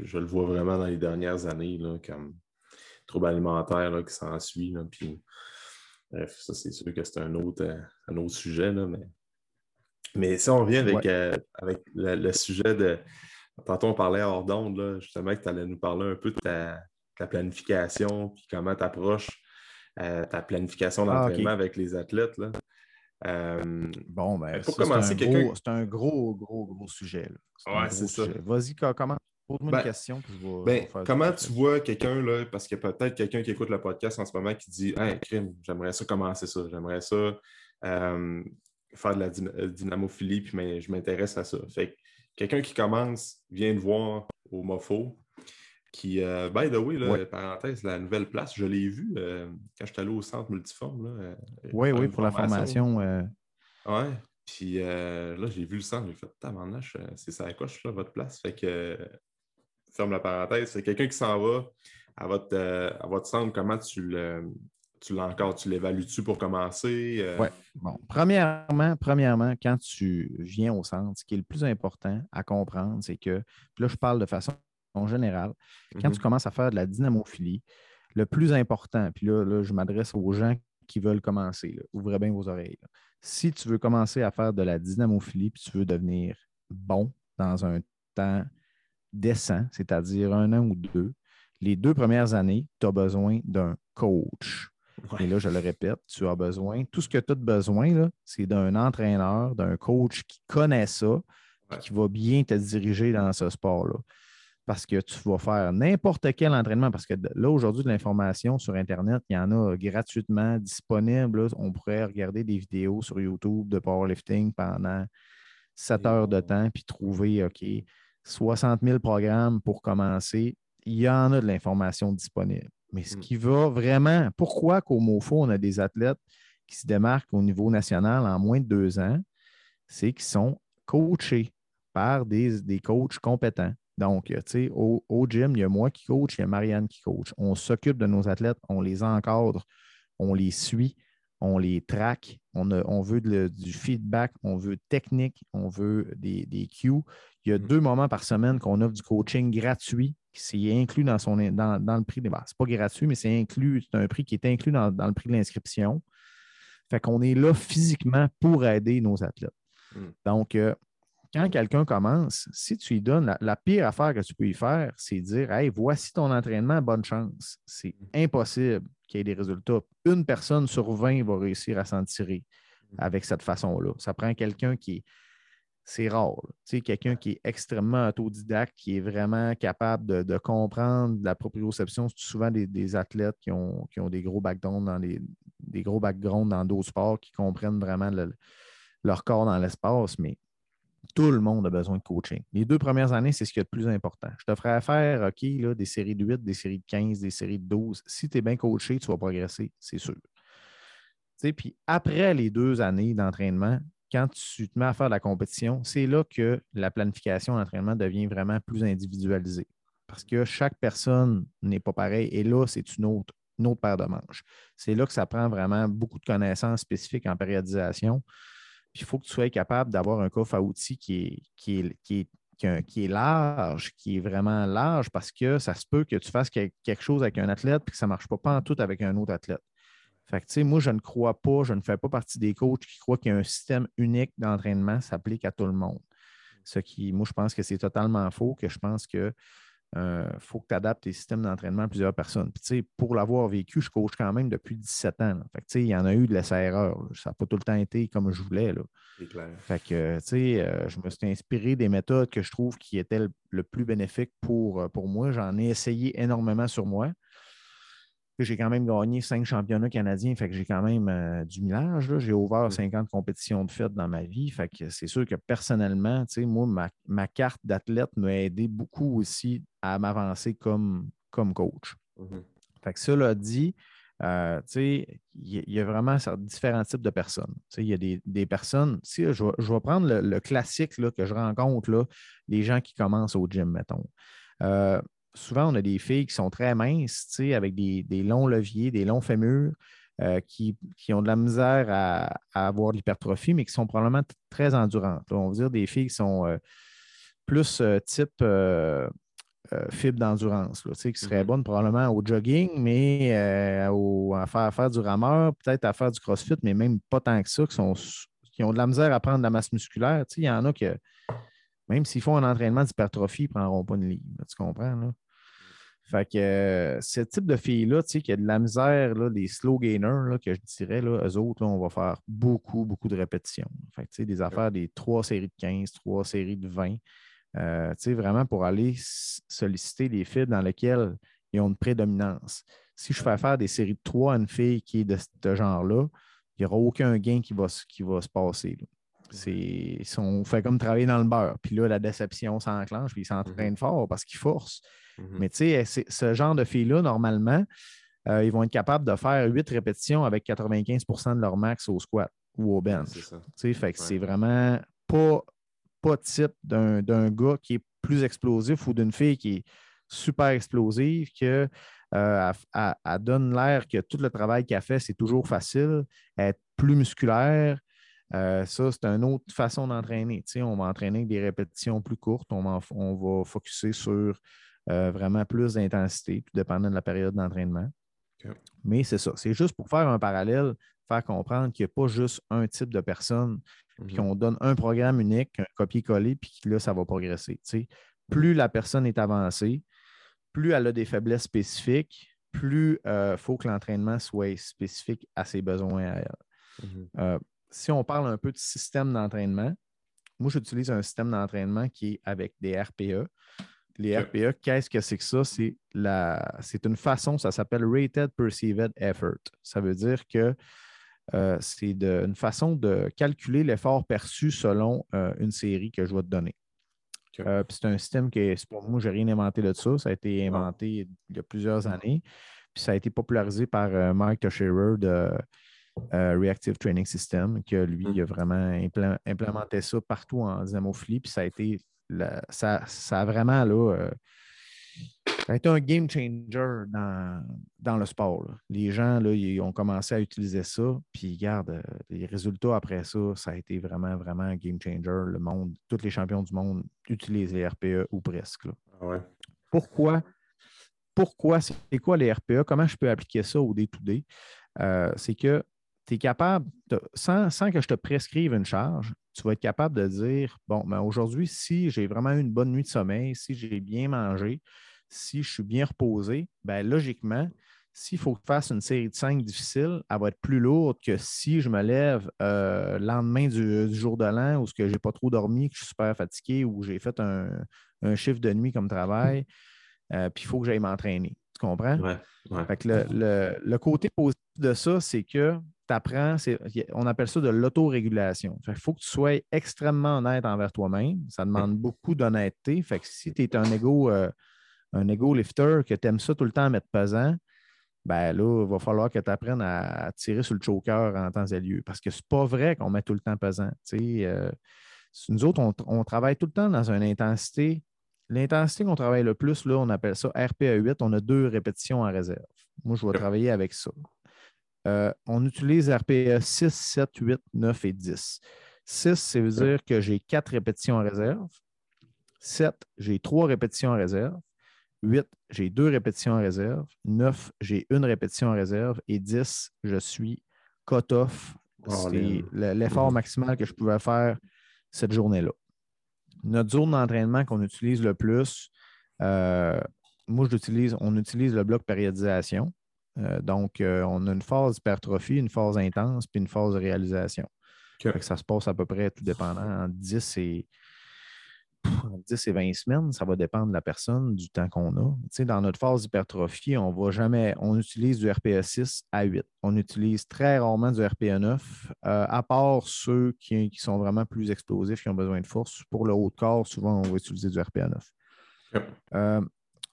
je, le vois vraiment dans les dernières années, là, comme troubles alimentaires là, qui s'ensuit. Puis, bref, ça, c'est sûr que c'est un autre, euh, un autre sujet, là, mais mais si on revient avec, euh, avec le, sujet de. Tantôt, on parlait hors d'onde, justement, que tu allais nous parler un peu de ta, planification, puis comment tu approches euh, ta planification ah, d'entraînement avec les athlètes. Là. Euh, bon, ben, pour commencer, quelqu'un. C'est un gros, gros, gros sujet. Ouais, c'est ça. Vas-y, comment? Pose-moi une ben, question. ben, comment tu vois quelqu'un, là, parce qu'il y a peut-être quelqu'un qui écoute le podcast en ce moment qui dit Hey, crime, j'aimerais ça commencer ça, j'aimerais ça faire de la euh, dynamophilie, puis je m'intéresse à ça. Fait quelqu'un qui commence vient de voir au MOFO, qui, euh, by the way, parenthèse, la nouvelle place, je l'ai vu euh, quand je suis allé au centre multiforme. oui, oui, pour la formation. Oui. Puis là, j'ai vu le centre, j'ai fait tabarnache, c'est ça coche, là, votre place. Fait que, ferme la parenthèse, c'est quelqu'un qui s'en va à votre, à votre centre, comment tu le, tu l'as encore, tu l'évalues-tu pour commencer? Euh? Oui. Bon, premièrement, premièrement, quand tu viens au centre, ce qui est le plus important à comprendre, c'est que, puis là, je parle de façon générale, quand tu mm-hmm. commences à faire de la dynamophilie, le plus important, puis là, je m'adresse aux gens qui veulent commencer, ouvrez bien vos oreilles. Si tu veux commencer à faire de la dynamophilie, puis tu veux devenir bon dans un temps décent, c'est-à-dire un an ou deux, les deux premières années, tu as besoin d'un coach. Et là, je le répète, tu as besoin, tout ce que tu as besoin, c'est d'un entraîneur, d'un coach qui connaît ça, qui va bien te diriger dans ce sport-là. Parce que tu vas faire n'importe quel entraînement, parce que là, aujourd'hui, de l'information sur Internet, il y en a gratuitement disponible. On pourrait regarder des vidéos sur YouTube de powerlifting pendant 7 heures de temps, puis trouver, OK, 60 000 programmes pour commencer. Il y en a de l'information disponible. Mais ce mmh. qui va vraiment, pourquoi qu'au MOFO, on a des athlètes qui se démarquent au niveau national en moins de deux ans, c'est qu'ils sont coachés par des, des coachs compétents. Donc, tu sais, au, gym, il y a moi qui coach, il y a Marianne qui coach. On s'occupe de nos athlètes, on les encadre, on les suit, on les traque, on, on veut du feedback, on veut technique, on veut des, des cues. Il y a mmh. deux moments par semaine qu'on offre du coaching gratuit c'est inclus dans, son, dans, le prix. Ce n'est pas gratuit, mais c'est inclus, c'est un prix qui est inclus dans, le prix de l'inscription. Fait qu'on est là physiquement pour aider nos athlètes. Hmm. Donc, euh, quand quelqu'un commence, si tu lui donnes la, pire affaire que tu peux y faire, c'est dire Hey, voici ton entraînement, bonne chance. C'est hmm. impossible qu'il y ait des résultats. Une personne sur 20 va réussir à s'en tirer hmm. avec cette façon-là. Ça prend quelqu'un qui est c'est rare. Tu sais, quelqu'un qui est extrêmement autodidacte, qui est vraiment capable de, comprendre la proprioception, c'est souvent des, athlètes qui ont, ont, des gros backgrounds dans des gros backgrounds dans d'autres sports, qui comprennent vraiment leur corps dans l'espace, mais tout le monde a besoin de coaching. Les deux premières années, c'est ce qui est le plus important. Je te ferai faire, OK, des séries de 8, des séries de 15, des séries de 12. Si tu es bien coaché, tu vas progresser, c'est sûr. Puis après les deux années d'entraînement, quand tu te mets à faire de la compétition, c'est là que la planification d'entraînement devient vraiment plus individualisée. Parce que chaque personne n'est pas pareille. Et là, c'est une autre, paire de manches. C'est là que ça prend vraiment beaucoup de connaissances spécifiques en périodisation. Puis il faut que tu sois capable d'avoir un coffre à outils qui est, qui est, qui est large, qui est vraiment large, parce que ça se peut que tu fasses quelque chose avec un athlète et que ça ne marche pas, pas en tout avec un autre athlète. Fait que, moi, je ne crois pas, je ne fais pas partie des coachs qui croient qu'il y a un système unique d'entraînement s'applique à tout le monde. Ce qui, moi, je pense que c'est totalement faux, que je pense que euh, faut que tu adaptes tes systèmes d'entraînement à plusieurs personnes. Puis, pour l'avoir vécu, je coach quand même depuis 17 ans. Fait que, il y en a eu de l'essai-erreur. Ça n'a pas tout le temps été comme je voulais. Clair. Fait que, euh, je me suis inspiré des méthodes que je trouve qui étaient le, plus bénéfiques pour, euh, pour moi. J'en ai essayé énormément sur moi. J'ai quand même gagné cinq championnats canadiens, fait que j'ai quand même euh, du millage. J'ai ouvert 50 mm. compétitions de fête dans ma vie. Fait que c'est sûr que personnellement, moi, ma, carte d'athlète m'a aidé beaucoup aussi à m'avancer comme, comme coach. Mm-hmm. Fait que cela dit, euh, il y, a vraiment différents types de personnes. Il y a des, personnes, si je, vais, prendre le, classique là, que je rencontre, là, les gens qui commencent au gym, mettons. Euh, souvent, on a des filles qui sont très minces, avec des, longs leviers, des longs fémurs, euh, qui, ont de la misère à, avoir de l'hypertrophie, mais qui sont probablement très endurantes. on va dire des filles qui sont plus type euh, fibre d'endurance, qui serait mhm. bonne probablement au jogging, mais euh, à, faire, du rameur, peut-être à faire du crossfit, mais même pas tant que ça, qui, sont, qui ont de la misère à prendre de la masse musculaire. Il y en a que, même s'ils font un entraînement d'hypertrophie, ils ne prendront pas une ligne. Tu comprends? Là? Fait que euh, ce type de filles-là, tu sais, qui a de la misère, là, les slow gainers, que je dirais, là, eux autres, on va faire beaucoup, beaucoup de répétitions. Fait que, tu sais, des affaires des trois séries de 15, trois séries de 20. Euh, vraiment pour aller solliciter des fibres dans lesquelles ils ont une prédominance. Si je fais faire des séries de trois à une fille qui est de ce genre-là, il n'y aura aucun gain qui va, qui va se passer. C'est, on fait comme travailler dans le beurre. Puis là, la déception s'enclenche, puis ils s'entraînent mm-hmm. fort parce qu'ils forcent. Mm-hmm. Mais tu sais, ce genre de filles-là, normalement, euh, ils vont être capables de faire huit répétitions avec 95% de leur max au squat ou au bench. C'est Fait que c'est vraiment pas pas type d'un gars qui est plus explosif ou d'une fille qui est super explosive, que euh, donne l'air que tout le travail qu'elle fait, c'est toujours facile, être plus musculaire. Euh, ça, c'est une autre façon d'entraîner. On va entraîner avec des répétitions plus courtes. On va, on va focuser sur euh, vraiment plus d'intensité, tout dépendant de la période d'entraînement. Mais c'est ça. C'est juste pour faire un parallèle, faire comprendre qu'il n'y a pas juste un type de personne puis mhm. qu'on donne un programme unique, un copier-coller, puis là, ça va progresser. Plus la personne est avancée, plus elle a des faiblesses spécifiques, plus il euh, faut que l'entraînement soit spécifique à ses besoins mhm. euh, si on parle un peu de système d'entraînement, moi, j'utilise un système d'entraînement qui est avec des RPE. Les RPE, qu'est-ce que c'est que ça? C'est, c'est une façon, ça s'appelle Rated Perceived Effort. Ça veut dire que euh, c'est une façon de calculer l'effort perçu selon euh, une série que je vais te donner. Euh, c'est un système qui est, pour moi, je n'ai rien inventé de ça. Ça a été inventé il y a plusieurs années. Puis ça a été popularisé par Mike Toshirer de Reactive Training System, qui lui, il a mm. vraiment implémenté ça partout en dynamophilie. Puis ça a été ça, ça, a vraiment là, ça a été un game changer dans, le sport. Les gens là, ils ont commencé à utiliser ça, puis regarde, euh, les résultats après ça, ça a été vraiment, vraiment un game changer. Le monde, tous les champions du monde utilisent les RPE ou presque. Ah Pourquoi? Pourquoi? C'est quoi les RPE? Comment je peux appliquer ça au day-to-day? Euh, c'est que tu es capable, sans, que je te prescrive une charge, tu vas être capable de dire, bon, ben aujourd'hui, si j'ai vraiment eu une bonne nuit de sommeil, si j'ai bien mangé, si je suis bien reposé, ben, logiquement, s'il faut que je fasse une série de 5 difficiles, elle va être plus lourde que si je me lève le euh, lendemain du, jour de l'an où je n'ai pas trop dormi, que je suis super fatigué ou j'ai fait un, chiffre de nuit comme travail, euh, puis il faut que j'aille m'entraîner. Tu comprends? le, côté positif de ça, c'est que tu apprends, on appelle ça de l'autorégulation. Il faut que tu sois extrêmement honnête envers toi-même. Ça demande beaucoup d'honnêteté. Fait que si tu es un ego euh, un ego lifter, que tu aimes ça tout le temps à mettre pesant, ben là, il va falloir que tu apprennes à, tirer sur le choker en temps et lieu. Parce que c'est pas vrai qu'on met tout le temps pesant. Euh, nous autres, on, travaille tout le temps dans une intensité. L'intensité qu'on travaille le plus, là, on appelle ça RPA 8. On a deux répétitions en réserve. Moi, je vais travailler avec ça. Euh, on utilise RPA 6, 7, 8, 9 et 10. 6, ça veut dire que j'ai quatre répétitions en réserve. 7, j'ai trois répétitions en réserve. 8, j'ai deux répétitions en réserve. 9, j'ai une répétition en réserve. Et 10, je suis cut-off. Oh, c'est l'effort maximal que je pouvais faire cette journée-là. Notre zone d'entraînement qu'on utilise le plus, euh, moi, j'utilise, on utilise le bloc périodisation. Euh, donc, euh, on a une phase hypertrophie, une phase intense, puis une phase de réalisation. ça se passe à peu près, tout dépendant, en 10 et 10 et 20 semaines, ça va dépendre de la personne, du temps qu'on a. dans notre phase d'hypertrophie, on va jamais, on utilise du RPE 6 à 8. On utilise très rarement du RPE 9, euh, à part ceux qui, sont vraiment plus explosifs, qui ont besoin de force. Pour le haut de corps, souvent, on va utiliser du RPE 9. Euh,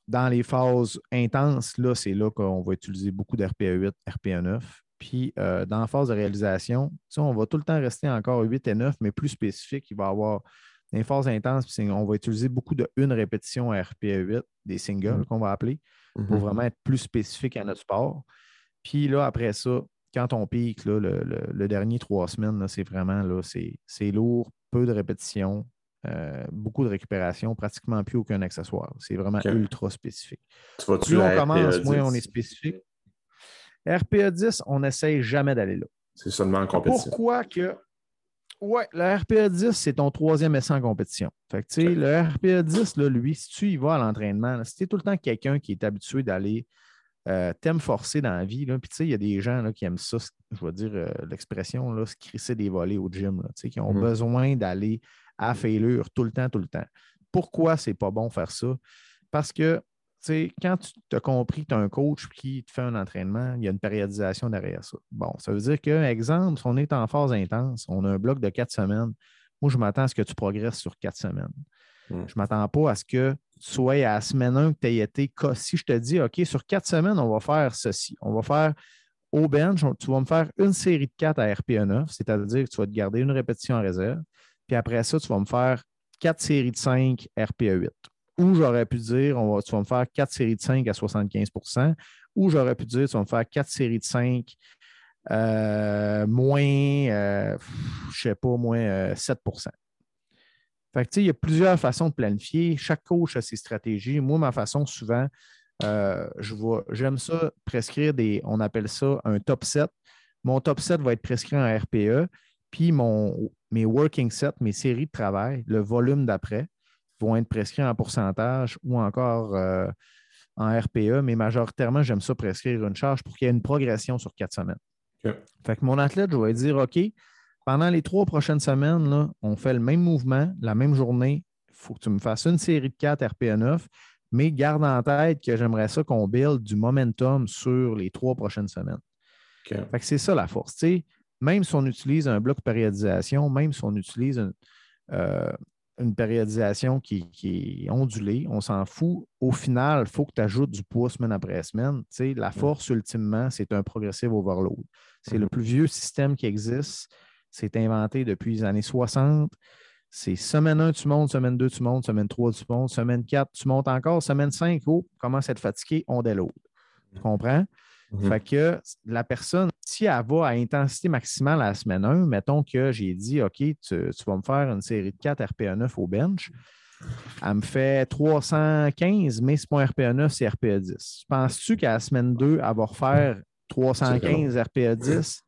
dans les phases intenses, là, c'est là, qu'on va utiliser beaucoup d'RPE 8, RPE 9. Puis euh, dans la phase de réalisation, on va tout le temps rester encore 8 et 9, mais plus spécifique. Il va y avoir des phases intenses, on va utiliser beaucoup de une répétition à RPE 8, des singles mm. qu'on va appeler, pour mm-hmm. vraiment être plus spécifique à notre sport. Puis là, après ça, quand on pique, le, dernier trois semaines, c'est vraiment là, c'est lourd, peu de répétitions, euh, beaucoup de récupération, pratiquement plus aucun accessoire. C'est vraiment ultra spécifique. plus on commence, moins on est spécifique. RPE 10, on n'essaye jamais d'aller là. C'est seulement en compétition. Pourquoi que. Ouais, le RPE 10, c'est ton troisième essai en compétition. Fait que, sais, le RPE 10, là, lui, si tu y vas à l'entraînement, si tu es tout le temps quelqu'un qui est habitué d'aller euh, t'aimes forcer dans la vie, puis tu sais, il y a des gens là, qui aiment ça, je vais dire euh, l'expression, se crisser des volets au gym, là, qui ont mm-hmm. besoin d'aller à failure tout le temps, tout le temps. Pourquoi c'est pas bon faire ça? Parce que quand tu as compris que tu as un coach qui te fait un entraînement, il y a une périodisation derrière ça. Bon, ça veut dire que, exemple, si on est en phase intense, on a un bloc de quatre semaines, moi, je m'attends à ce que tu progresses sur quatre semaines. Hmm. Je ne m'attends pas à ce que tu sois à la semaine 1 que tu aies été. Si je te dis, OK, sur quatre semaines, on va faire ceci. On va faire au bench, tu vas me faire une série de quatre à RPE 9, c'est-à-dire que tu vas te garder une répétition en réserve. Puis après ça, tu vas me faire quatre séries de 5 RPE 8. Ou j'aurais pu dire, on va, tu vas me faire quatre séries de 5 à 75% ou j'aurais pu dire, tu vas me faire quatre séries de 5 euh, moins, euh, je sais pas, moins 7 euh, Fait que, il y a plusieurs façons de planifier. Chaque coach a ses stratégies. Moi, ma façon, souvent, je vois, j'aime ça prescrire des, on appelle ça un top 7. Mon top 7 va être prescrit en RPE, puis mon, mes working sets, mes séries de travail, le volume d'après, vont être prescrits en pourcentage ou encore euh, en RPE, mais majoritairement, j'aime ça prescrire une charge pour qu'il y ait une progression sur quatre semaines. Fait que mon athlète, je vais dire OK, pendant les trois prochaines semaines, là, on fait le même mouvement, la même journée. Il faut que tu me fasses une série de 4 RPE 9, mais garde en tête que j'aimerais ça qu'on build du momentum sur les trois prochaines semaines. Fait que c'est ça la force. même si on utilise un bloc périodisation, même si on utilise un, euh, une périodisation qui, est ondulée, on s'en fout. Au final, il faut que tu ajoutes du poids semaine après semaine. la force, ultimement, c'est un progressive overload. C'est le mm-hmm. plus vieux système qui existe. C'est inventé depuis les années 60. C'est semaine 1, tu montes, semaine 2, tu montes, semaine 3, tu montes, semaine 4, tu montes encore, semaine 5, oh, commence à être fatigué, on déload. Tu mm-hmm. Mm-hmm. Fait que la personne, si elle va à intensité maximale à la semaine 1, mettons que j'ai dit, OK, tu, vas me faire une série de 4 RPA 9 au bench, elle me fait 315, mais c'est pas un RPA 9, c'est RPA 10. Penses-tu qu'à la semaine 2, elle va refaire 315 RPA 10?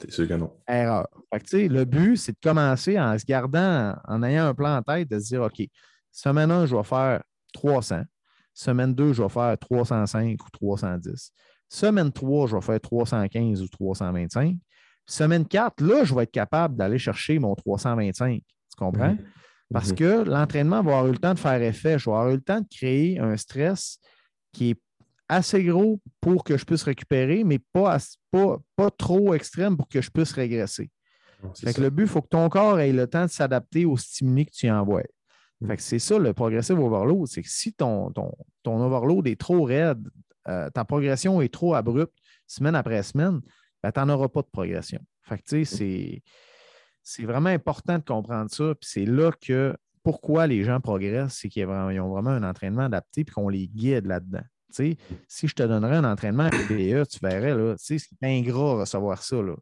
C'est sûr que non. Erreur. Fait que, le but, c'est de commencer en se gardant, en ayant un plan en tête, de se dire, OK, semaine 1, je vais faire 300. Semaine 2, je vais faire 305 ou 310. Semaine 3, je vais faire 315 ou 325. Semaine 4, là, je vais être capable d'aller chercher mon 325. Tu comprends? Mhm. Parce mhm. que l'entraînement va avoir eu le temps de faire effet. Je vais avoir eu le temps de créer un stress qui est assez gros pour que je puisse récupérer, mais pas, pas, trop extrême pour que je puisse régresser. le but, il faut que ton corps ait le temps de s'adapter aux stimuli que tu envoies. Mhm. c'est ça le progressive overload, c'est que si ton, ton, ton overload est trop raide, euh, ta progression est trop abrupte semaine après semaine, ben, tu n'en auras pas de progression. Fait que, c'est, c'est vraiment important de comprendre ça. Puis c'est là que pourquoi les gens progressent, c'est qu'ils ont vraiment un entraînement adapté et qu'on les guide là-dedans. si je te donnerais un entraînement PBE, tu verrais, là, c'est ingrat de recevoir ça. Là.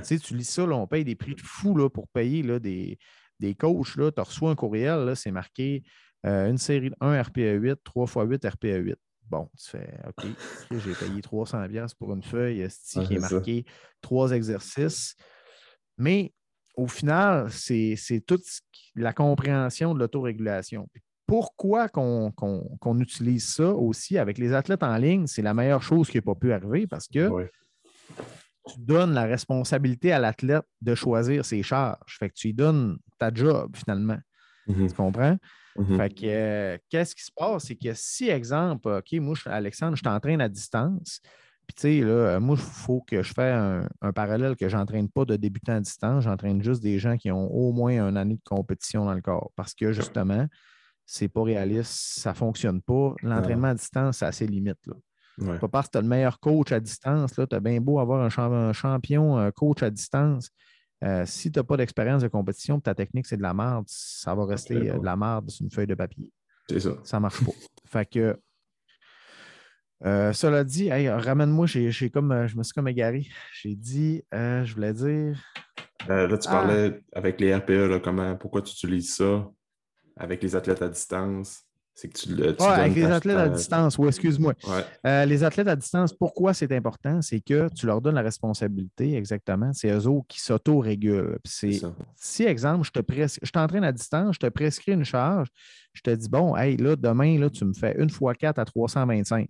Tu lis ça, on paye des prix de fou là, pour payer là, des, des coachs. Tu reçois un courriel, c'est marqué euh, une série de 1 RPA 8, 3 x 8 RPA 8. Bon, tu fais OK, j'ai payé 300 pour une feuille qui est marquée trois exercices. Mais au final, c'est toute la compréhension de l'autorégulation. Pourquoi qu'on utilise ça aussi avec les athlètes en ligne? C'est la meilleure chose qui n'a pas pu arriver parce que tu donnes la responsabilité à l'athlète de choisir ses charges. Fait que tu lui donnes ta job finalement. Tu comprends? Fait que, euh, qu'est-ce qui se passe? C'est que si, exemple, OK, moi, Alexandre, je t'entraîne à distance, puis, tu sais, là, moi, il faut que je fasse un, parallèle que je n'entraîne pas de débutants à distance, j'entraîne juste des gens qui ont au moins un année de compétition dans le corps. Parce que, justement, c'est pas réaliste, ça ne fonctionne pas. L'entraînement à distance, ça a ses limites. Là. Pas parce que tu as le meilleur coach à distance, tu as bien beau avoir un, champion un coach à distance. Euh, si tu n'as pas d'expérience de compétition, ta technique, c'est de la merde, ça va rester euh, de la merde sur une feuille de papier. C'est ça. Ça ne marche pas. fait que, euh, cela dit, ramène-moi, j'ai, comme, je me suis comme égaré. J'ai dit, je voulais dire. là, tu parlais ah! avec les RPE, comment, pourquoi tu utilises ça avec les athlètes à distance. C'est que tu le. Oui, avec les athlètes à distance, oui, excuse-moi. Euh, les athlètes à distance, pourquoi c'est important? C'est que tu leur donnes la responsabilité, exactement. C'est eux autres qui s'auto-régulent. Si, exemple, je te je t'entraîne à distance, je te prescris une charge, je te dis, bon, hey, là, demain, là, tu me fais une fois 4 à 325.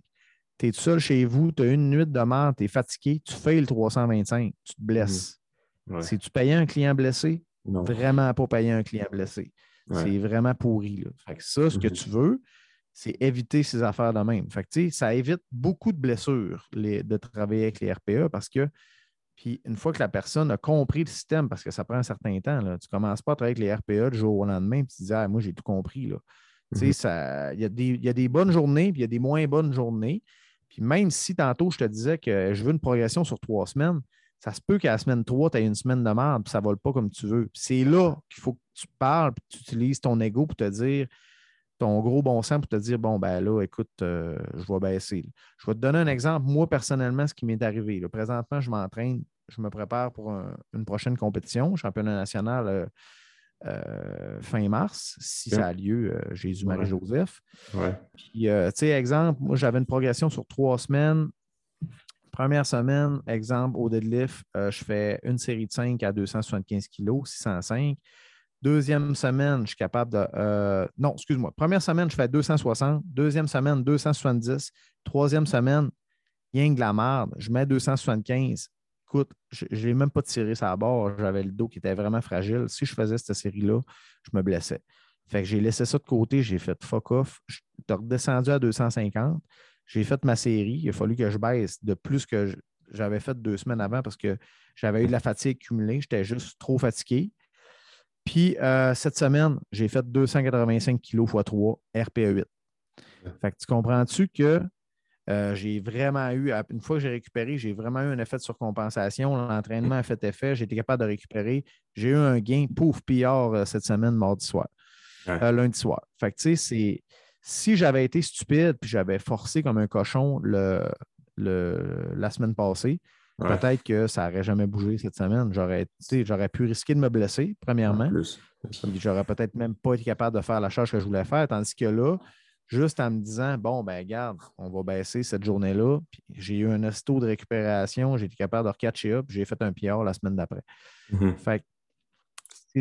Tu es tout seul chez vous, tu as une nuit de mort, tu es fatigué, tu fais le 325, tu te blesses. Mmh. Si tu payais un client blessé, vraiment pas payer un client blessé. C'est vraiment pourri. Fait que ça, ce que mhm. tu veux, c'est éviter ces affaires de même. Fait que, ça évite beaucoup de blessures de travailler avec les RPA parce que, puis une fois que la personne a compris le système, parce que ça prend un certain temps, là, tu ne commences pas à travailler avec les RPA du jour au lendemain et tu te dis ah, moi, j'ai tout compris. Mhm. Il y, a des, y a des bonnes journées puis il y a des moins bonnes journées. Puis même si tantôt je te disais que je veux une progression sur trois semaines, ça se peut qu'à la semaine 3, tu aies une semaine de merde, puis ça ne vole pas comme tu veux. C'est là qu'il faut que tu parles, puis tu utilises ton ego pour te dire, ton gros bon sens pour te dire, bon, ben là, écoute, euh, je vais baisser. Je vais te donner un exemple, moi, personnellement, ce qui m'est arrivé. Présentement, je m'entraîne, je me prépare pour une prochaine compétition, championnat national euh, euh, fin mars, si ça a lieu, Jésus-Marie-Joseph. Puis, tu sais, exemple, moi, j'avais une progression sur trois semaines Première semaine, exemple, au deadlift, euh, je fais une série de 5 à 275 kg, 605. Deuxième semaine, je suis capable de. Euh, non, excuse-moi. Première semaine, je fais 260. Deuxième semaine, 270. Troisième semaine, rien que de la merde. Je mets 275. Écoute, je n'ai même pas tiré sa barre. J'avais le dos qui était vraiment fragile. Si je faisais cette série-là, je me blessais. Fait que j'ai laissé ça de côté. J'ai fait fuck off. Je suis redescendu à 250. J'ai fait ma série. Il a fallu que je baisse de plus que j'avais fait deux semaines avant parce que j'avais eu de la fatigue cumulée. J'étais juste trop fatigué. Puis euh, cette semaine, j'ai fait 285 kg x 3 RPA 8. Fait que tu comprends-tu que euh, j'ai vraiment eu, une fois que j'ai récupéré, j'ai vraiment eu un effet de surcompensation. L'entraînement a fait effet, j'ai été capable de récupérer. J'ai eu un gain, pouf, pire euh, cette semaine, mardi soir, lundi soir. Fait que tu sais, c'est si j'avais été stupide puis j'avais forcé comme un cochon le, la semaine passée, peut-être que ça n'aurait jamais bougé cette semaine. J'aurais, j'aurais pu risquer de me blesser, premièrement. Puis j'aurais peut-être même pas été capable de faire la charge que je voulais faire. Tandis que là, juste en me disant, bon, ben garde, on va baisser cette journée-là. j'ai eu un esto de récupération, j'ai été capable de recatcher up, j'ai fait un PR la semaine d'après. Mm-hmm. Fait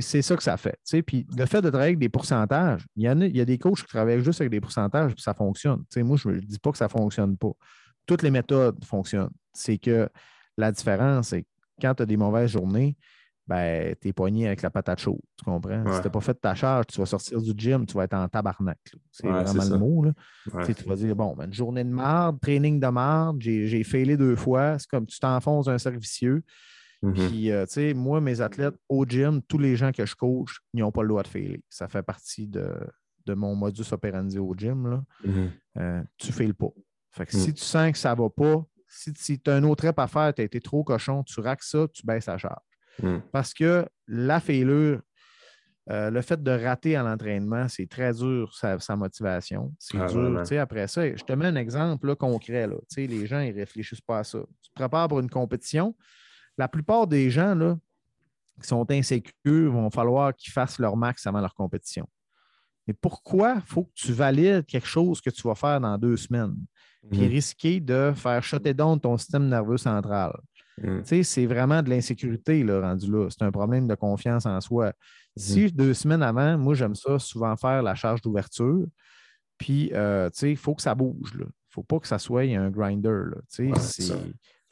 c'est ça que ça fait. Puis le fait de travailler avec des pourcentages, il y, a, il y a des coachs qui travaillent juste avec des pourcentages, puis ça fonctionne. moi, je ne dis pas que ça ne fonctionne pas. Toutes les méthodes fonctionnent. C'est que la différence, c'est que quand tu as des mauvaises journées, ben, tu es poigné avec la patate chaude. Tu comprends? Si tu n'as pas fait ta charge, tu vas sortir du gym, tu vas être en tabarnak. C'est vraiment le mot. Tu vas dire bon, ben, une journée de marde, training de marde, j'ai failé deux fois. C'est comme tu t'enfonces un servicieux. Mm-hmm. Puis, euh, tu sais, moi, mes athlètes au gym, tous les gens que je coach, ils n'ont pas le droit de failer. Ça fait partie de, mon modus operandi au gym. Là. Mm-hmm. Euh, tu ne pas. Fait que si mm. tu sens que ça ne va pas, si, tu as un autre rep à faire, tu as été trop cochon, tu raques ça, tu baisses la charge. Mm. Parce que la failure, euh, le fait de rater à l'entraînement, c'est très dur, sa, motivation. C'est ah, dur. Après ça, je te mets un exemple là, concret. Là. Les gens, ils ne réfléchissent pas à ça. Tu te prépares pour une compétition, la plupart des gens là, qui sont insécures vont falloir qu'ils fassent leur max avant leur compétition. Mais pourquoi il faut que tu valides quelque chose que tu vas faire dans deux semaines? Puis mhm. risquer de faire shotter down ton système nerveux central. Mhm. C'est vraiment de l'insécurité là, rendu là. C'est un problème de confiance en soi. Mhm. Si deux semaines avant, moi j'aime ça souvent faire la charge d'ouverture, puis euh, il faut que ça bouge. Il ne faut pas que ça soit un grinder. Là. c'est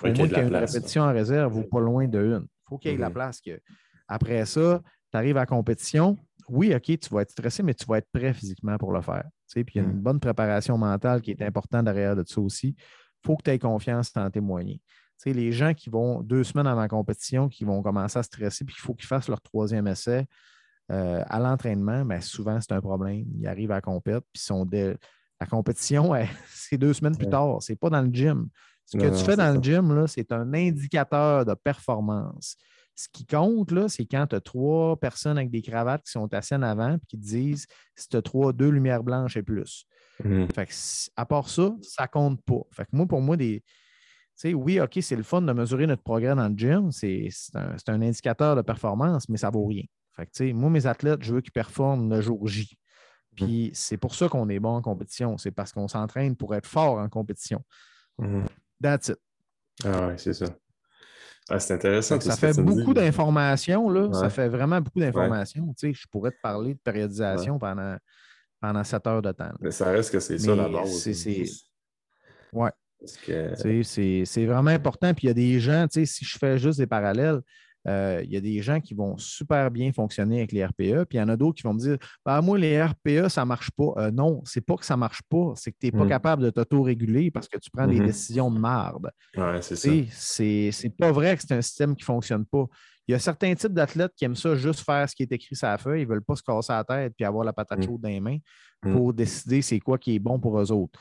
au moins qu'il y ait une répétition en réserve ou pas loin de une. Il faut qu'il y ait de la mhm. place. Que... Après ça, tu arrives à la compétition. oui, OK, tu vas être stressé, mais tu vas être prêt physiquement pour le faire. Puis il y a une mm. bonne préparation mentale qui est importante derrière de ça aussi. Il faut que tu aies confiance en témoigner. les gens qui vont deux semaines avant la compétition, qui vont commencer à stresser, puis il faut qu'ils fassent leur troisième essai euh, à l'entraînement, mais ben, souvent, c'est un problème. Ils arrivent à la compétition, puis sont la compétition, c'est deux semaines plus tard. Ce n'est pas dans le gym. Ce que tu fais dans le gym, c'est un indicateur de performance. Ce qui compte, c'est quand tu as trois personnes avec des cravates qui sont assises en avant et qui te disent si tu as trois, deux lumières blanches et plus. Mmh. Fait à part ça, ça compte pas. Fait que moi, pour moi, des. oui, OK, c'est le fun de mesurer notre progrès dans le gym. C'est un, un, indicateur de performance, mais ça vaut rien. Fait que, moi, mes athlètes, je veux qu'ils performent le jour J. Mmh. Puis c'est pour ça qu'on est bon en compétition. C'est parce qu'on s'entraîne pour être fort en compétition. Mmh. That's it. Ah ouais, c'est ça. Ah, c'est intéressant. Ça fait beaucoup d'informations, là. Ça fait vraiment beaucoup d'informations. Tu sais, je pourrais te parler de périodisation pendant, pendant 7 heures de temps. Mais ça reste que c'est ça la base. C'est. Ouais. C'est vraiment important. Puis il y a des gens, tu sais, si je fais juste des parallèles, euh, il y a des gens qui vont super bien fonctionner avec les RPE, puis il y en a d'autres qui vont me dire bah, Moi, les RPE, ça ne marche pas. Euh, non, c'est pas que ça ne marche pas, c'est que tu n'es pas mm. capable de t'auto-réguler parce que tu prends des mm-hmm. décisions de marde. Ouais, c'est ça. C'est pas vrai que c'est un système qui ne fonctionne pas. Il y a certains types d'athlètes qui aiment ça juste faire ce qui est écrit sur la feuille. Ils ne veulent pas se casser la tête puis avoir la patate mm. chaude dans les mains pour décider c'est quoi qui est bon pour eux autres.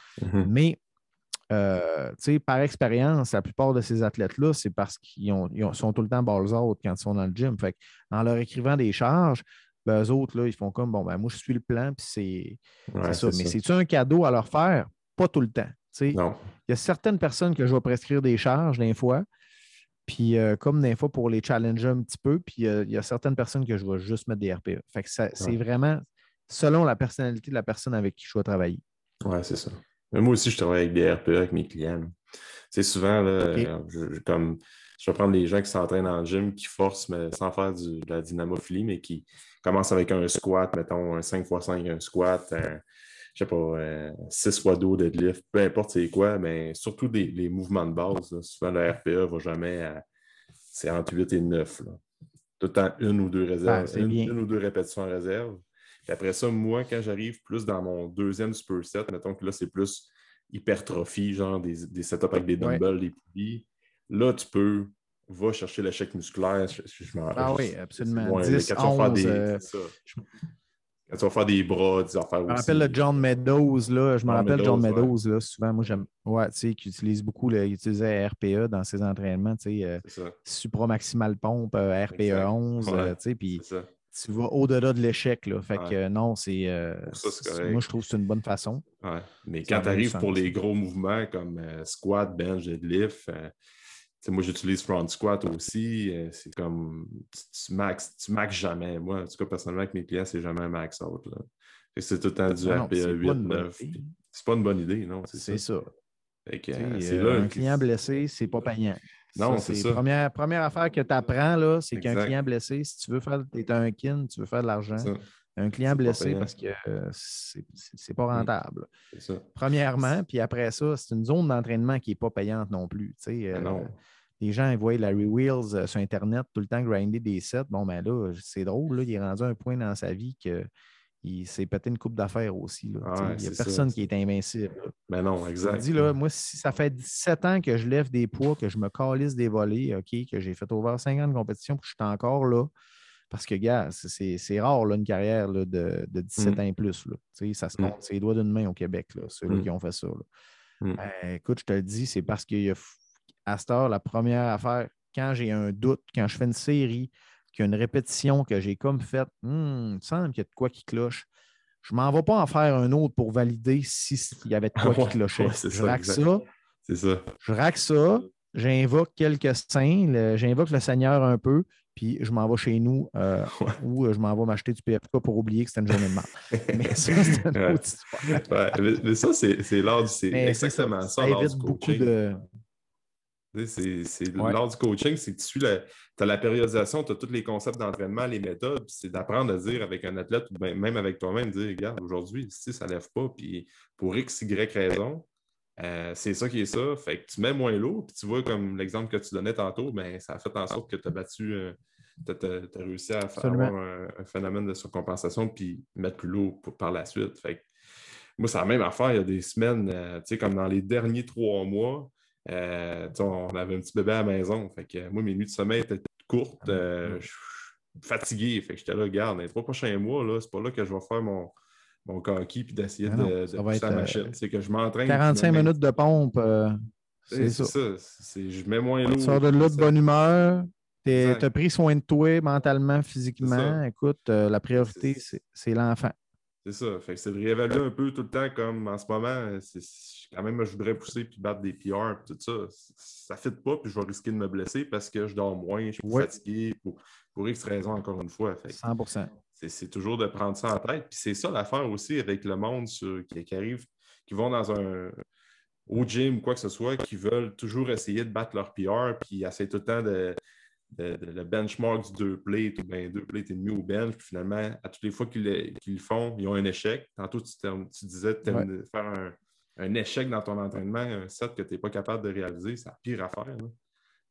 Mais euh, par expérience, la plupart de ces athlètes-là, c'est parce qu'ils sont tout le temps balls out quand ils sont dans le gym. Fait en leur écrivant des charges, ben, eux autres, là, ils font comme bon, ben, moi, je suis le plan, puis c'est ça. Mais c'est-tu un cadeau à leur faire? Pas tout le temps. Il y a certaines personnes que je vais prescrire des charges d'un fois. Puis euh, comme des fois pour les challenger un petit peu, puis euh, il y a certaines personnes que je vais juste mettre des RPE. Fait que c'est vraiment selon la personnalité de la personne avec qui je dois travailler. Oui, c'est ça moi aussi, je travaille avec des RPE avec mes clients. C'est souvent, là, je, comme, je vais prendre les gens qui s'entraînent en gym, qui forcent, mais sans faire de la dynamophilie, mais qui commencent avec un squat, mettons un 5x5, un squat, un, je sais pas, 6 x de deadlift, peu importe c'est quoi, mais surtout des, les mouvements de base. Souvent, le RPE ne va jamais à. C'est entre 8 et 9. Tout le temps, une ou deux réserves, une, une, ou deux répétitions en réserve après ça, moi, quand j'arrive plus dans mon deuxième superset, mettons que là, c'est plus hypertrophie, genre des, des setups avec des dumbbells, des poulies, là, tu peux va chercher l'échec musculaire. Je, ah oui, absolument. 10, quand, 11, tu des, euh, quand tu vas faire des bras, des affaires Je me rappelle le John Meadows, là. Je me rappelle John Meadows, là. Souvent, moi, j'aime. Ouais, tu sais, qui utilise beaucoup, il utilisait RPE dans ses entraînements, tu sais. Euh, supramaximal pompe, euh, RPE 11, tu sais. Puis tu vas au-delà de l'échec. Là. Fait que non, c'est. Euh, moi, je trouve que c'est une bonne façon. Mais quand tu arrives pour les gros mouvements comme euh, squat, bench, deadlift, euh, moi, j'utilise front squat aussi. c'est comme. Tu, max, tu max jamais. Moi, en tout cas, personnellement, avec mes clients, c'est jamais un max out. C'est tout le temps du RPA 8, 9. C'est pas une bonne idée, non? C'est ça. un client blessé, c'est pas payant. Non, c'est ça. La première, première affaire que tu apprends, c'est qu'un client blessé, si tu veux faire, tu es un kin, tu veux faire de l'argent, un client blessé parce que euh, c'est pas mm. rentable. Ça. Premièrement, puis après ça, c'est une zone d'entraînement qui n'est pas payante non plus. Euh, non. Les gens ils voient Larry Wheels euh, sur Internet tout le temps grinder des sets. Bon, ben là, c'est drôle, là, il est rendu à un point dans sa vie que il s'est pété une coupe d'affaires aussi. il n'y a personne qui est invincible. Mais ben non, exact. Dis, là, moi, si ça fait 17 ans que je lève des poids, que je me calisse des volets, OK, que j'ai fait over 50 compétitions, que je suis encore là. Parce que, gars, c'est rare là, une carrière là, de, de, 17 mm. ans et plus. Là. Ça se mm. compte, c'est les doigts d'une main au Québec, là, ceux-là mm. qui ont fait ça. Ben, écoute, je te le dis, c'est parce qu'il y a à cette heure, la première affaire, quand j'ai un doute, quand je fais une série, qu'il y a une répétition que j'ai comme faite, hmm, il me semble qu'il y a de quoi qui cloche. Je ne m'en vais pas en faire un autre pour valider s'il y avait de quoi qui clochait. je raque ça. C'est ça. Je raque ça. J'invoque quelques saints. J'invoque le Seigneur un peu. Puis je m'en vais chez nous euh, ou euh, je m'en vais m'acheter du PFK pour oublier que c'était une journée de mais ça, c'est une autre histoire. mais, ça, c'est l'ordre. C'est exactement ça. Ça évite beaucoup de. C'est lors du coaching, c'est que tu suis la, as la périodisation, tu as tous les concepts d'entraînement, les méthodes, c'est d'apprendre à dire avec un athlète ou même avec toi-même, dire regarde, aujourd'hui, si ça ne lève pas, puis pour X, Y raison, euh, c'est ça qui est ça. Fait que tu mets moins lourd, puis tu vois comme l'exemple que tu donnais tantôt, ben, ça a fait en sorte que tu as battu tu as, réussi à faire avoir un, phénomène de surcompensation puis mettre plus lourd par la suite. Fait moi, c'est la même affaire. Il y a des semaines, euh, tu sais, comme dans les derniers trois mois, euh, on avait un petit bébé à la maison. Fait que moi, mes nuits de sommeil étaient courtes. Ah, euh, je suis fatigué. Fait que j'étais là, regarde, dans les trois prochains mois, là, c'est pas là que je vais faire mon, mon coquille puis d'essayer ah de, de pousser la machine. C'est que je m'entraîne. 45 minutes de pompe. c'est ça. Je mets moins lourd. Tu sors de là de bonne humeur. Tu as pris soin de toi mentalement, physiquement. Écoute, la priorité, c'est l'enfant. C'est ça. Fait c'est de réévaluer un peu tout le temps comme en ce moment, c'est, quand même, je voudrais pousser puis battre des PR et tout ça. Ça ne fit pas, puis je vais risquer de me blesser parce que je dors moins, je suis fatigué pour, pour X raisons, encore une fois. 100% c'est, toujours de prendre ça en tête. Puis c'est ça l'affaire aussi avec le monde qui, qui arrive, qui vont dans un au gym ou quoi que ce soit, qui veulent toujours essayer de battre leur PR, puis essayer tout le temps de le benchmark du deux plates ou bien deux plates et demi au bench. Puis finalement, à toutes les fois qu'ils le font, ils ont un échec. Tantôt, tu, disais de faire un, échec dans ton entraînement, un set que tu n'es pas capable de réaliser, c'est la pire affaire.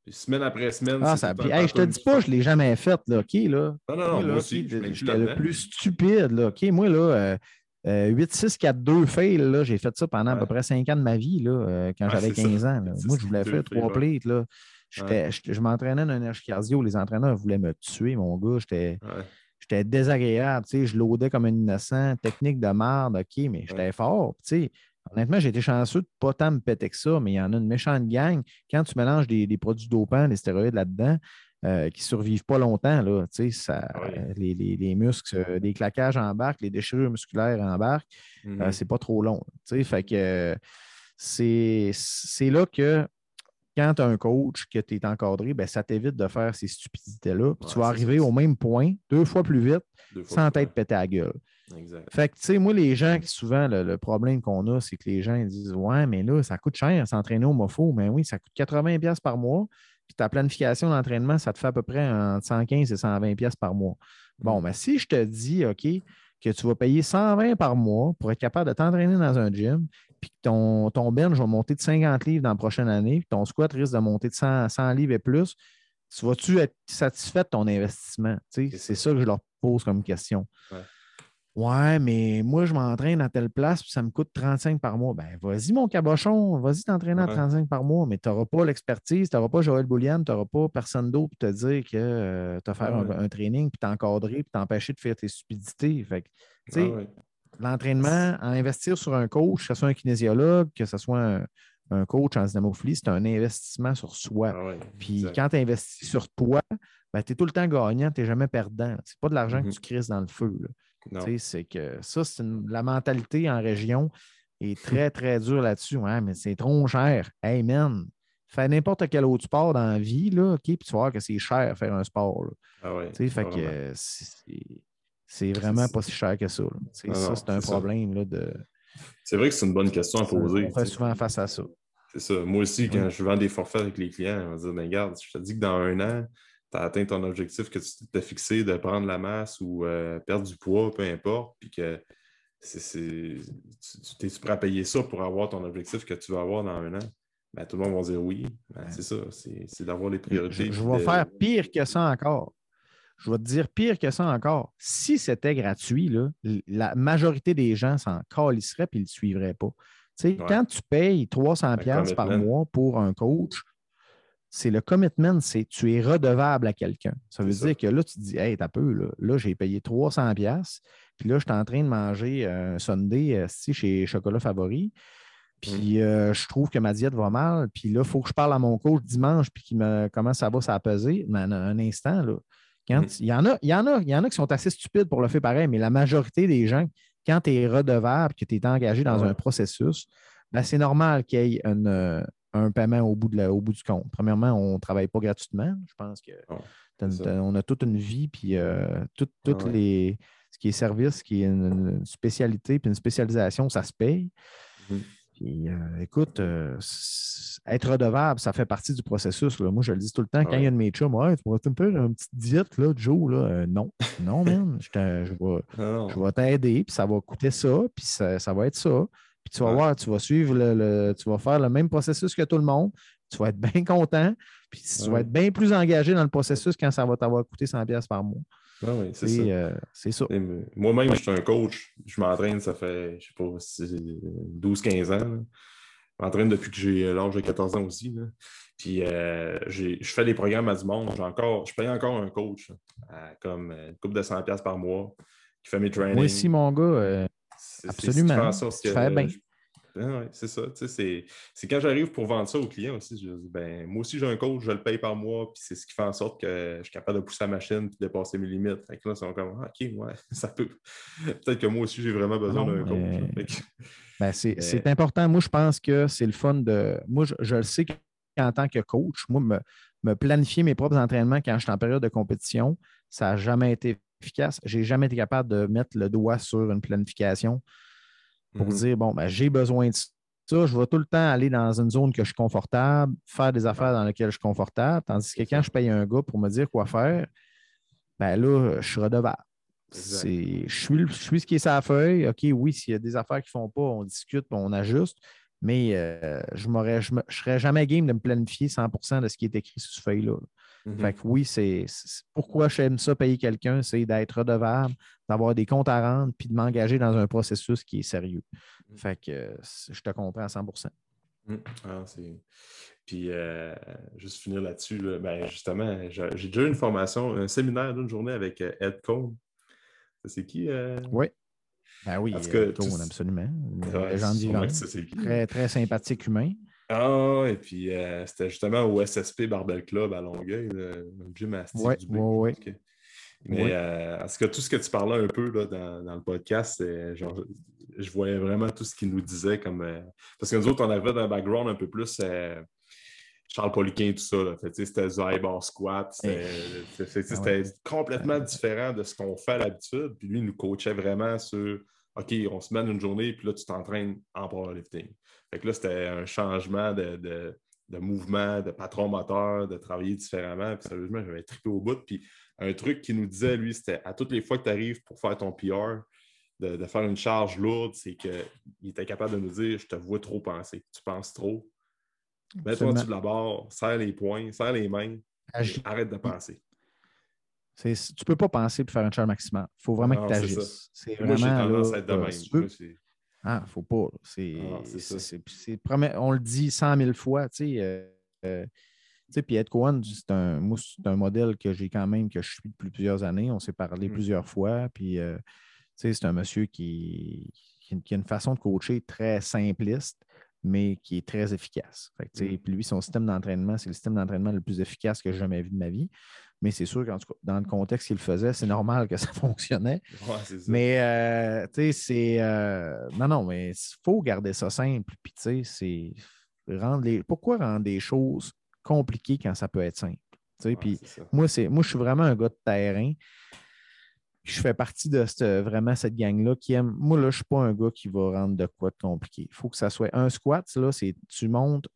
Puis semaine après semaine. Ah, ça hey, je te dis pas, je ne l'ai jamais fait, là, OK, là. Non, non, non, moi, aussi. J'étais le plus stupide, là, OK. Moi, là, 8-6-4-2 euh, fail, là, j'ai fait ça pendant à peu près 5 ans de ma vie, là, euh, quand j'avais 15 ans. Moi, je voulais faire trois plates, là. Je, m'entraînais dans un énergie cardio. Les entraîneurs voulaient me tuer, mon gars. J'étais désagréable. Je l'audais comme un innocent. Technique de merde, OK, mais j'étais fort. Honnêtement, j'ai été chanceux de ne pas tant me péter que ça, mais il y en a une méchante gang. Quand tu mélanges des, produits dopants, des stéroïdes là-dedans, euh, qui ne survivent pas longtemps, là, ça, les, muscles, des claquages embarquent, les déchirures musculaires embarquent, Ce euh, mm-hmm. c'est pas trop long. Fait que c'est là que quand tu as un coach que tu es encadré, ben, ça t'évite de faire ces stupidités-là. tu vas arriver au même point, deux fois plus vite, sans t'être pété à la gueule. Fait que, tu sais, moi, les gens qui souvent, le, problème qu'on a, c'est que les gens disent Ouais, mais là, ça coûte cher s'entraîner au MOFO. Mais oui, ça coûte 80$ par mois. Puis ta planification d'entraînement, ça te fait à peu près entre 115 et 120$ par mois. Bon, mais mm. ben, si je te dis, OK, que tu vas payer 120 par mois pour être capable de t'entraîner dans un gym, puis que ton, ton bench va monter de 50 livres dans la prochaine année, puis ton squat risque de monter de 100, 100 livres et plus, tu vas-tu être satisfait de ton investissement? C'est ça que je leur pose comme question. Ouais. mais moi, je m'entraîne à telle place, puis ça me coûte 35 par mois. Ben, vas-y, mon cabochon, vas-y t'entraîner à 35 par mois, mais tu n'auras pas l'expertise, tu n'auras pas Joël Boulian, tu n'auras pas personne d'autre pour te dire que euh, tu vas faire un, training, puis t'encadrer, puis t'empêcher de faire tes stupidités. Fait tu sais, L'entraînement, en investir sur un coach, que ce soit un kinésiologue, que ce soit un, coach en dynamophilie, c'est un investissement sur soi. Ah Puis quand tu investis sur toi, ben, tu es tout le temps gagnant, tu n'es jamais perdant. Ce n'est pas de l'argent que mm-hmm. tu crises dans le feu. C'est que ça, c'est la mentalité en région est très, très dure là-dessus. Ouais, mais c'est trop cher. Hey man, fais n'importe quel autre sport dans la vie, là, OK, puis tu vas voir que c'est cher faire un sport. Ah ouais, fait que c'est vraiment pas si cher que ça. ça, c'est un problème là, de. C'est vrai que c'est une bonne question à poser. On fait souvent face à ça. C'est ça. Moi aussi, quand je vends des forfaits avec les clients, on va dire, ben, regarde, je te dis que dans un an, tu as atteint ton objectif que tu t'es fixé de prendre la masse ou euh, perdre du poids, peu importe, puis que c'est, tu es prêt à payer ça pour avoir ton objectif que tu vas avoir dans un an? Ben, tout le monde va dire oui. Ben, c'est ça, c'est, d'avoir les priorités. Je, vais faire pire que ça encore. Je vais te dire pire que ça encore. Si c'était gratuit, là, la majorité des gens s'en calisseraient et ils ne le suivraient pas. Quand tu payes 300$ pièces par mois pour un coach, c'est le commitment, c'est tu es redevable à quelqu'un. Ça veut dire que là, tu te dis, hey, t'as peu, là, j'ai payé 300$, puis là, je suis en train de manger un Sunday euh, chez Chocolat Favori. Puis mmh. euh, je trouve que ma diète va mal. Puis là, il faut que je parle à mon coach dimanche, puis qu'il me comment ça va, ça peser. Mais un instant, là, Mm. il, y en a, il, y en a, il y en a qui sont assez stupides pour le faire pareil, mais la majorité des gens, quand tu es redevable, que tu es engagé dans un processus, ben, c'est normal qu'il y ait euh, un paiement au bout, de au bout du compte. Premièrement, on ne travaille pas gratuitement. Je pense qu'on a toute une vie, puis euh, toutes les, ce qui est service, ce qui est une, spécialité, puis une spécialisation, ça se paye. Mm-hmm. Euh, écoute, euh, être redevable, ça fait partie du processus. Moi, je le dis tout le temps, quand il y a une moi, tu vas te faire une petite diète, là, Joe. Là. Euh, non, non, man. je, je vais, t'aider, puis ça va coûter ça, puis ça, va être ça. Puis tu vas voir, tu vas suivre le, tu vas faire le même processus que tout le monde. tu vas être bien content, puis tu vas être bien plus engagé dans le processus quand ça va t'avoir coûté 100$ par mois. Ah oui, c'est ça. Euh, ça. Moi-même, je suis un coach. Je m'entraîne, ça fait, je sais pas, 12-15 ans. Je m'entraîne depuis que j'ai l'âge de 14 ans aussi. Puis euh, je fais des programmes à du monde. Encore, je paye encore un coach comme une coupe de 100$ par mois qui fait mes trainings. Moi aussi, mon gars, euh, absolument. Tu fais bien. Oui, c'est ça. C'est quand j'arrive pour vendre ça aux clients aussi, je dis ben, moi aussi j'ai un coach, je le paye par mois, puis c'est ce qui fait en sorte que je suis capable de pousser la machine et dépasser mes limites. Fait que là, c'est comme ah, OK, ouais, ça peut. Peut-être que moi aussi j'ai vraiment besoin d'un coach. Ben, c'est important. Moi, je pense que c'est le fun de. Moi, je, le sais qu'en tant que coach, moi, me, me, planifier mes propres entraînements quand je suis en période de compétition, ça n'a jamais été efficace. Je n'ai jamais été capable de mettre le doigt sur une planification pour mhm. dire bon, ben, j'ai besoin de ça. Je vais tout le temps aller dans une zone que je suis confortable, faire des affaires dans lesquelles je suis confortable. Tandis que quand je paye un gars pour me dire quoi faire, ben là, je suis redevable. Je suis, je suis ce qui est sa feuille. OK, oui, s'il y a des affaires qui ne font pas, on discute, on ajuste. Mais euh, je ne serais jamais game de me planifier 100% de ce qui est écrit sur ce feuille-là. Mhm. Fait que oui, c'est pourquoi j'aime ça payer quelqu'un, c'est d'être redevable, d'avoir des comptes à rendre, puis de m'engager dans un processus qui est sérieux. Mhm. Fait que je te comprends à 100 mhm. ah, Puis, euh, juste finir là-dessus, ben, justement, j'ai déjà eu une formation, un séminaire d'une journée avec euh, Ed Cohn. C'est qui? Euh? Oui. Ben oui, absolument. Très, très sympathique humain. Ah, et puis euh, c'était justement au SSP Barbell Club à Longueuil, le, gymnastique du Oui, oui. Mais euh, en tout ce que tu parlais un peu là, dans, le podcast, genre, je voyais vraiment tout ce qu'il nous disait. comme euh, Parce que nous autres, on avait un background un peu plus Charles Poliquin, tout ça. C'était du bar squat. C'était ah complètement différent de ce qu'on fait à l'habitude. Puis lui, il nous coachait vraiment sur OK, on se met une journée, puis là, tu t'entraînes en powerlifting. Fait que là, c'était un changement de, mouvement, de patron moteur, de travailler différemment. Puis sérieusement, j'avais trippé au bout. Puis un truc qu'il nous disait, lui, c'était à toutes les fois que tu arrives pour faire ton PR, de, faire une charge lourde, c'est qu'il était capable de nous dire Je te vois trop penser, tu penses trop. Mets-toi en dessous de la barre, serre les poings, serre les mains, arrête de penser. Tu ne peux pas penser pour faire un charge maximum. Il faut vraiment que tu agisses. Moi, j'ai tendance à être de même. Ah, faut pas. C'est, ah, on le dit cent mille fois, tu sais. Euh, euh puis Ed Cohen, c'est un, un modèle que j'ai quand même, que je suis depuis plusieurs années. On s'est parlé mmh. plusieurs fois. Puis, euh, c'est un monsieur qui, qui, a une façon de coacher très simpliste, mais qui est très efficace. Fait mmh. Puis lui, son système d'entraînement, c'est le système d'entraînement le plus efficace que j'ai jamais vu de ma vie. Mais c'est sûr que dans le contexte qu'il faisait, c'est normal que ça fonctionnait. Mais, euh, tu sais, c'est. Euh, non, non, mais il faut garder ça simple. Puis, tu sais, c'est. Rendre les... Pourquoi rendre des choses compliquées quand ça peut être simple? puis moi, moi, je suis vraiment un gars de terrain je fais partie de cette, vraiment cette gang-là qui aime. Moi, là, je ne suis pas un gars qui va rendre de quoi de compliqué. Il faut que ça soit un squat, là, c'est tu montes,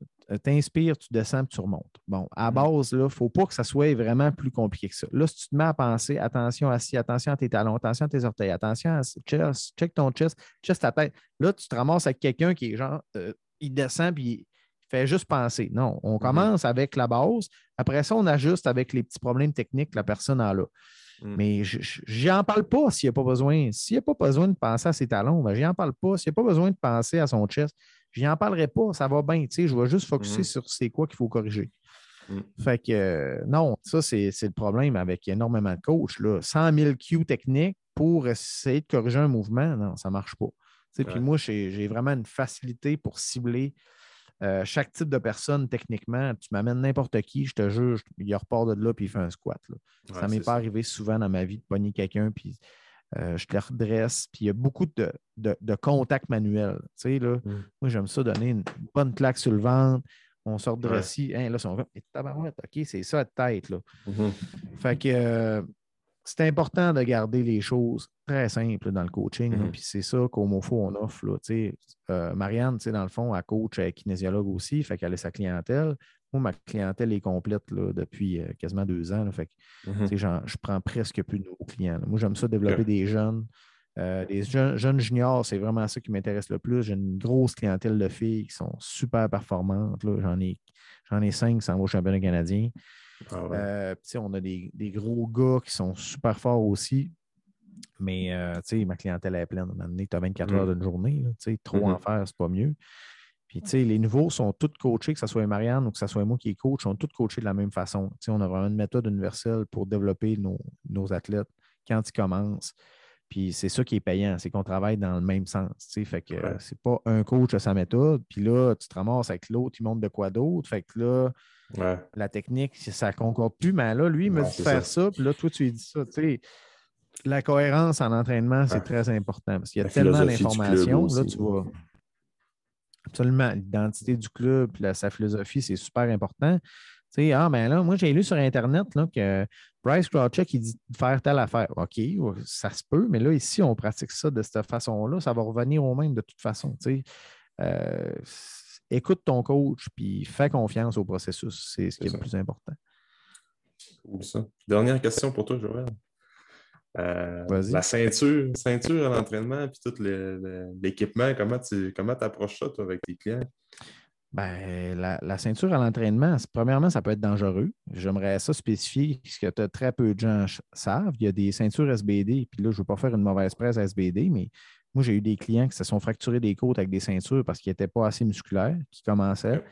t'inspires, tu descends, tu remontes. Bon, à base, il ne faut pas que ça soit vraiment plus compliqué que ça. Là, si tu te mets à penser, attention assis, attention à tes talons, attention à tes orteils, attention à chest, check ton chest, chest ta tête. Là, tu te ramasses avec quelqu'un qui est genre, euh, il descend puis il fait juste penser. Non, on commence avec la base. Après ça, on ajuste avec les petits problèmes techniques que la personne a là. Mm. Mais je n'en parle pas s'il n'y a pas besoin. S'il n'y a pas besoin de penser à ses talons, ben, je n'en parle pas. S'il n'y a pas besoin de penser à son chest, je n'en parlerai pas. Ça va bien. Je vais juste focuser mm-hmm. sur c'est quoi qu'il faut corriger. Mm. Fait que euh, non, ça, c'est le problème avec énormément de coachs. Là. 100 000 Q techniques pour essayer de corriger un mouvement, non, ça ne marche pas. Puis moi, j'ai vraiment une facilité pour cibler euh, chaque type de personne, techniquement, tu m'amènes n'importe qui, je te jure, il repart de là puis il fait un squat. Ça ça m'est pas arrivé souvent dans ma vie de pogner quelqu'un puis euh, je te redresse. Puis il y a beaucoup de, de, contact manuel. là, mm. Moi, j'aime ça donner une bonne claque sur le ventre. On sort de récit. Hein, là, son OK, c'est ça, tête. Là. Mm-hmm. Fait que euh, c'est important de garder les choses très simples dans le coaching. Mm-hmm. Puis c'est ça qu'au MOFO, on offre. Là, euh, Marianne, dans le fond, elle coach est kinésiologue aussi, fait qu'elle a sa clientèle. Moi, ma clientèle est complète là, depuis euh, quasiment deux ans. fait que, mm-hmm. je prends presque plus de nouveaux clients. Moi, j'aime ça développer des jeunes Euh, les jeunes, juniors, c'est vraiment ça qui m'intéresse le plus. J'ai une grosse clientèle de filles qui sont super performantes. J'en ai, ai cinq qui s'en vont au championnat canadien. Ah euh, on a des, gros gars qui sont super forts aussi. Mais euh, ma clientèle est pleine. Tu as 24 heures d'une journée. trop en faire, c'est pas mieux. Puis, les nouveaux sont tous coachés, que ce soit Marianne ou que ce soit moi qui est coach, sont tous coachés de la même façon. on a vraiment une méthode universelle pour développer nos, nos athlètes quand ils commencent. Puis c'est ça qui est payant, c'est qu'on travaille dans le même sens. Fait que c'est pas un coach à sa méthode, puis là, tu te ramasses avec l'autre, il montre de quoi d'autre. Fait que là, la technique, ça ne concorde plus, mais là, lui, il me dit de faire ça. puis là, toi, tu lui dis ça. La cohérence en entraînement, c'est très important parce qu'il y a tellement d'informations. Là, tu vois. Absolument. L'identité du club, puis sa philosophie, c'est super important ah, ben là, moi, j'ai lu sur Internet là, que Bryce Krawcheck, il dit de faire telle affaire. OK, ça se peut, mais là, ici, on pratique ça de cette façon-là. Ça va revenir au même de toute façon. Euh, écoute ton coach, puis fais confiance au processus. C'est ce qui est, le plus important. ça. Dernière question pour toi, Joël. Euh, la ceinture, ceinture à l'entraînement, puis tout l'équipement, comment tu comment approches ça, toi, avec tes clients? Ben, la, ceinture à l'entraînement, premièrement, ça peut être dangereux. J'aimerais ça spécifier, ce que très peu de gens savent. Il y a des ceintures SBD, puis là, je ne veux pas faire une mauvaise presse à SBD, mais moi, j'ai eu des clients qui se sont fracturés des côtes avec des ceintures parce qu'ils n'étaient pas assez musculaires, qui commençaient,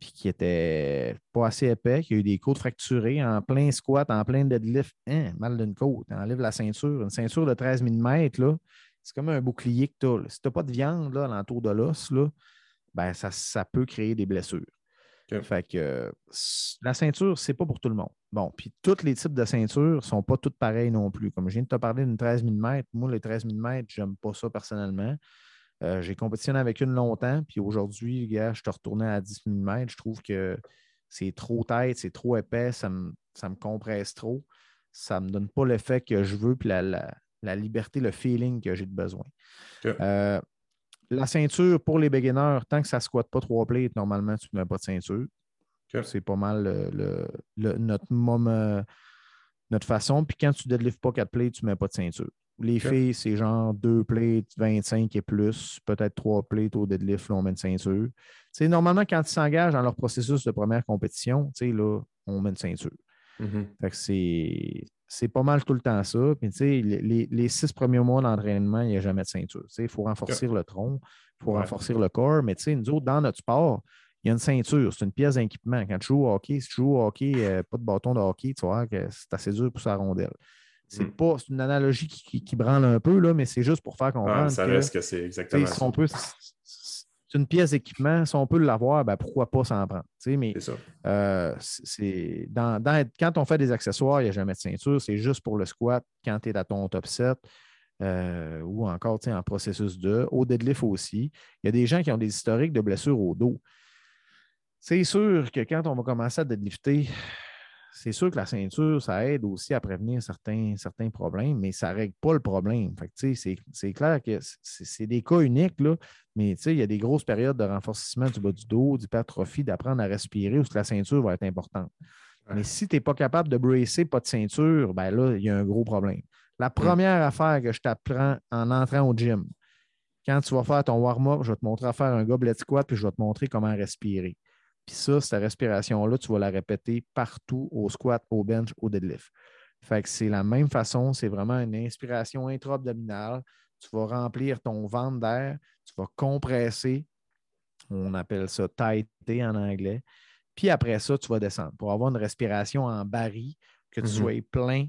puis qui n'étaient pas assez épais, qui ont eu des côtes fracturées en plein squat, en plein deadlift. Hein, mal d'une côte. Enlève la ceinture. Une ceinture de 13 mm, c'est comme un bouclier que tu as. Si tu n'as pas de viande là, l'entour de l'os, là, ben, ça, peut créer des blessures. Fait que la ceinture, c'est pas pour tout le monde. Bon, puis tous les types de ceintures ne sont pas toutes pareilles non plus. Comme je viens de te parler d'une 13 mm, moi, les 13 mm, j'aime pas ça personnellement. Euh, j'ai compétitionné avec une longtemps, puis aujourd'hui, gars, je te retournais à 10 mm. Je trouve que c'est trop tête, c'est trop épais, ça me, ça me compresse trop. Ça ne me donne pas l'effet que je veux, puis la, liberté, le feeling que j'ai de besoin. Euh, la ceinture pour les beginners, tant que ça ne squatte pas trois plates, normalement, tu ne mets pas de ceinture. C'est pas mal notre, euh, notre façon. Puis quand tu ne deadlifts pas quatre plates, tu ne mets pas de ceinture. Les filles, c'est genre deux plates, 25 et plus, peut-être trois plates au deadlift, là, on met une ceinture. Normalement, quand ils s'engagent dans leur processus de première compétition, là, on met une ceinture. Mm-hmm. c'est c'est pas mal tout le temps ça. les, six premiers mois d'entraînement, il n'y a jamais de ceinture. Il faut renforcer le tronc, il faut renforcer le corps. Mais nous autres, dans notre sport, il y a une ceinture, c'est une pièce d'équipement. Quand tu joues au hockey, si tu joues au hockey, euh, pas de bâton de hockey, tu vois que c'est assez dur pour sa rondelle. C'est mm. pas une analogie qui, branle un peu, là, mais c'est juste pour faire comprendre. ça reste que, c'est exactement ça une pièce d'équipement, si on peut l'avoir, ben, pourquoi pas s'en prendre? Mais euh, c'est dans, quand on fait des accessoires, il n'y a jamais de ceinture, c'est juste pour le squat quand tu es à ton top 7. Euh, ou encore en processus de. Au deadlift aussi. Il y a des gens qui ont des historiques de blessures au dos. C'est sûr que quand on va commencer à deadlifter, c'est sûr que la ceinture, ça aide aussi à prévenir certains, certains problèmes, mais ça ne règle pas le problème. c'est clair que c'est des cas uniques, là, mais il y a des grosses périodes de renforcement du bas du dos, d'hypertrophie, d'apprendre à respirer où la ceinture va être importante. Mais si tu n'es pas capable de bracer, pas de ceinture, ben là, il y a un gros problème. La première affaire que je t'apprends en entrant au gym, quand tu vas faire ton warm-up, je vais te montrer à faire un goblet squat, puis je vais te montrer comment respirer. Puis ça, cette respiration-là, tu vas la répéter partout au squat, au bench, au deadlift. Fait que c'est la même façon, c'est vraiment une inspiration intra-abdominale. Tu vas remplir ton ventre d'air, tu vas compresser. On appelle ça tighter en anglais. Puis après ça, tu vas descendre pour avoir une respiration en baril, que tu mm-hmm. sois plein,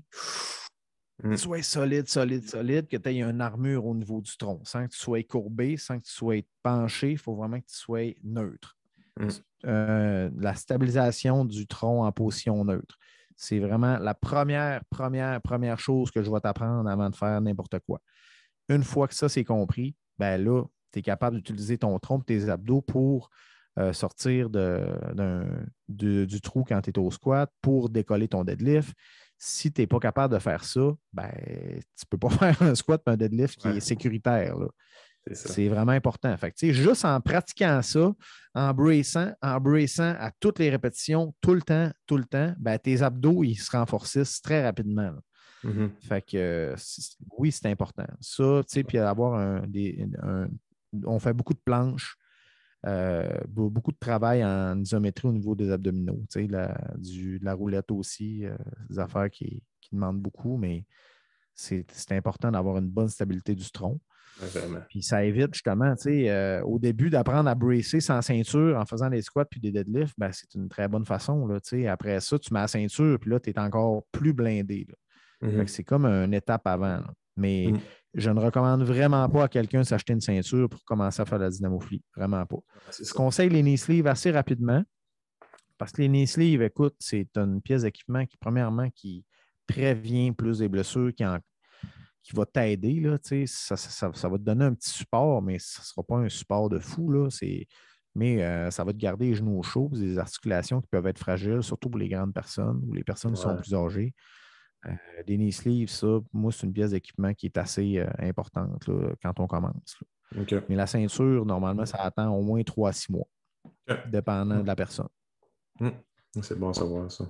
que tu mm. sois solide, solide, solide, que tu aies une armure au niveau du tronc, sans que tu sois courbé, sans que tu sois penché. Il faut vraiment que tu sois neutre. Mm. Euh, la stabilisation du tronc en position neutre. C'est vraiment la première, première, première chose que je vais t'apprendre avant de faire n'importe quoi. Une fois que ça c'est compris, ben là, tu es capable d'utiliser ton tronc et tes abdos pour euh, sortir du trou quand tu es au squat, pour décoller ton deadlift. Si tu n'es pas capable de faire ça, ben, tu ne peux pas faire un squat et un deadlift qui est sécuritaire. Là. C'est vraiment important. Fait juste en pratiquant ça, en brassant, en brassant à toutes les répétitions, tout le temps, tout le temps, ben, tes abdos, ils se renforcissent très rapidement. Mm-hmm. Fait que oui, c'est important. Ça, tu sais, puis avoir un, des, on fait beaucoup de planches, euh, beaucoup de travail en isométrie au niveau des abdominaux, tu sais, la, du, la roulette aussi, euh, des affaires qui, qui, demandent beaucoup, mais c'est important d'avoir une bonne stabilité du tronc. Puis ça évite justement, tu sais, euh, au début d'apprendre à bracer sans ceinture en faisant des squats puis des deadlifts, ben, c'est une très bonne façon. Là, Après ça, tu mets la ceinture, puis là, tu es encore plus blindé. Mm-hmm. C'est comme une étape avant. Mais mm. je ne recommande vraiment pas à quelqu'un de s'acheter une ceinture pour commencer à faire la dynamophilie. Vraiment pas. Je conseille les knee sleeves assez rapidement parce que les knee sleeves, écoute, c'est une pièce d'équipement qui, premièrement, qui prévient plus des blessures, qui, qui va t'aider. Ça, ça, va te donner un petit support, mais ce ne sera pas un support de fou. Là. Mais euh, ça va te garder les genoux chauds, des articulations qui peuvent être fragiles, surtout pour les grandes personnes ou les personnes qui sont plus âgées. Euh, des knee sleeves, ça, moi, c'est une pièce d'équipement qui est assez euh, importante quand on commence. Mais la ceinture, normalement, ça attend au moins 3 à 6 mois, dépendant de la personne. Hum. C'est bon à savoir ça.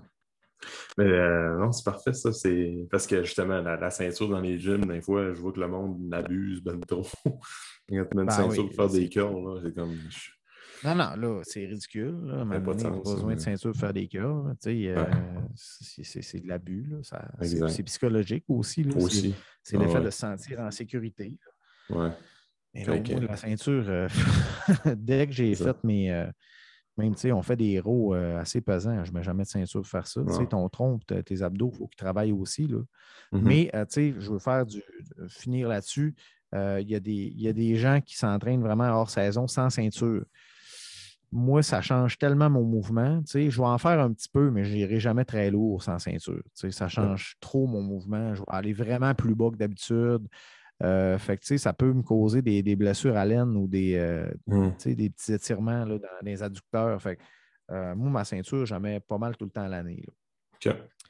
Mais euh, non, c'est parfait, ça. C'est parce que justement, la, ceinture dans les gyms, des fois, je vois que le monde abuse ben trop. Quand tu mets une ben ceinture pour faire des curls, c'est comme. Non, non, là, c'est ridicule. Là. pas, pas besoin de ceinture pour faire des curls. Euh, c'est de l'abus. C'est psychologique aussi. C'est l'effet de se sentir en sécurité. Ouais. Mais la ceinture, euh, dès que j'ai fait mes. Euh, même, tu sais, on fait des héros assez pesants. Je ne mets jamais de ceinture pour faire ça. Tu sais, ton tronc, tes abdos, il faut qu'ils travaillent aussi. Là. Mm-hmm. Mais, tu sais, je veux faire du, finir là-dessus. Il y, y, a des gens qui s'entraînent vraiment hors saison sans ceinture moi, ça change tellement mon mouvement. je vais en faire un petit peu, mais je n'irai jamais très lourd sans ceinture. ça change trop mon mouvement. Je vais aller vraiment plus bas que d'habitude. Euh, fait ça peut me causer des, blessures à laine ou des, euh, mmh. des petits étirements dans les adducteurs. Fait euh, moi, ma ceinture, j'en mets pas mal tout le temps à l'année.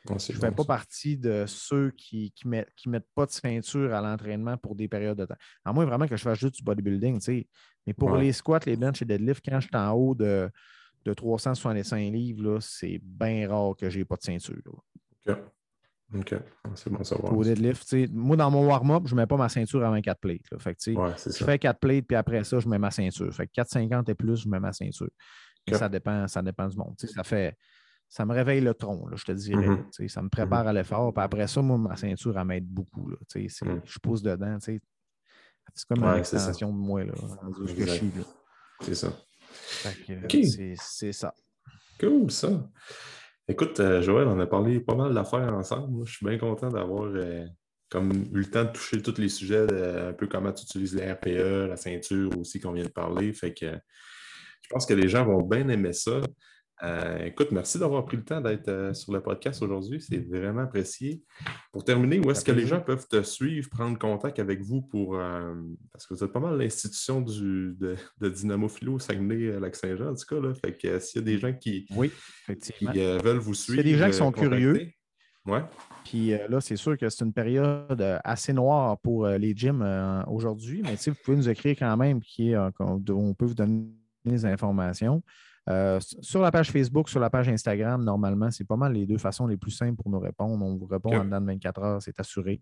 je ne fais pas partie de ceux qui ne mettent, mettent, pas de ceinture à l'entraînement pour des périodes de temps. À moins vraiment que je fasse juste du bodybuilding. Mais pour les squats, les bench et deadlift, quand je suis en haut de, de 365 livres, c'est bien rare que je n'ai pas de ceinture. OK. C'est bon savoir. Pour deadlift, moi, dans mon warm-up, je ne mets pas ma ceinture avant 4 plates. Fait je fais 4 plates, puis après ça, je mets ma ceinture. Fait que 4,50 et plus, je mets ma ceinture. Ça, dépend, ça dépend du monde. ça fait. Ça me réveille le tronc, je te dirais. Mm-hmm. Ça me prépare mm-hmm. à l'effort. Puis après ça, moi, ma ceinture, elle m'aide beaucoup. Là, mm. Je pousse dedans. C'est comme une extension de moi, là, C'est ça. C'est ça. Cool, ça. Écoute, euh, Joël, on a parlé pas mal d'affaires ensemble. Je suis bien content d'avoir euh, comme eu le temps de toucher tous les sujets, un peu comment tu utilises les RPE, la ceinture aussi qu'on vient de parler. Fait que je pense que les gens vont bien aimer ça. Euh, écoute, merci d'avoir pris le temps d'être euh, sur le podcast aujourd'hui. C'est vraiment apprécié. Pour terminer, où est-ce que les gens peuvent te suivre, prendre contact avec vous pour. Euh, parce que vous êtes pas mal l'institution de, de Dynamo Philo Saguenay lac saint jean en tout cas. Là. Fait que s'il y a des gens qui, oui, veulent vous suivre. Il y a des gens qui sont curieux. Ouais. Puis là, c'est sûr que c'est une période assez noire pour les gyms aujourd'hui, mais vous pouvez nous écrire quand même, on peut vous donner des informations. Euh, sur la page Facebook, sur la page Instagram, normalement, c'est pas mal les deux façons les plus simples pour nous répondre. On vous répond en dedans de 24 heures, c'est assuré.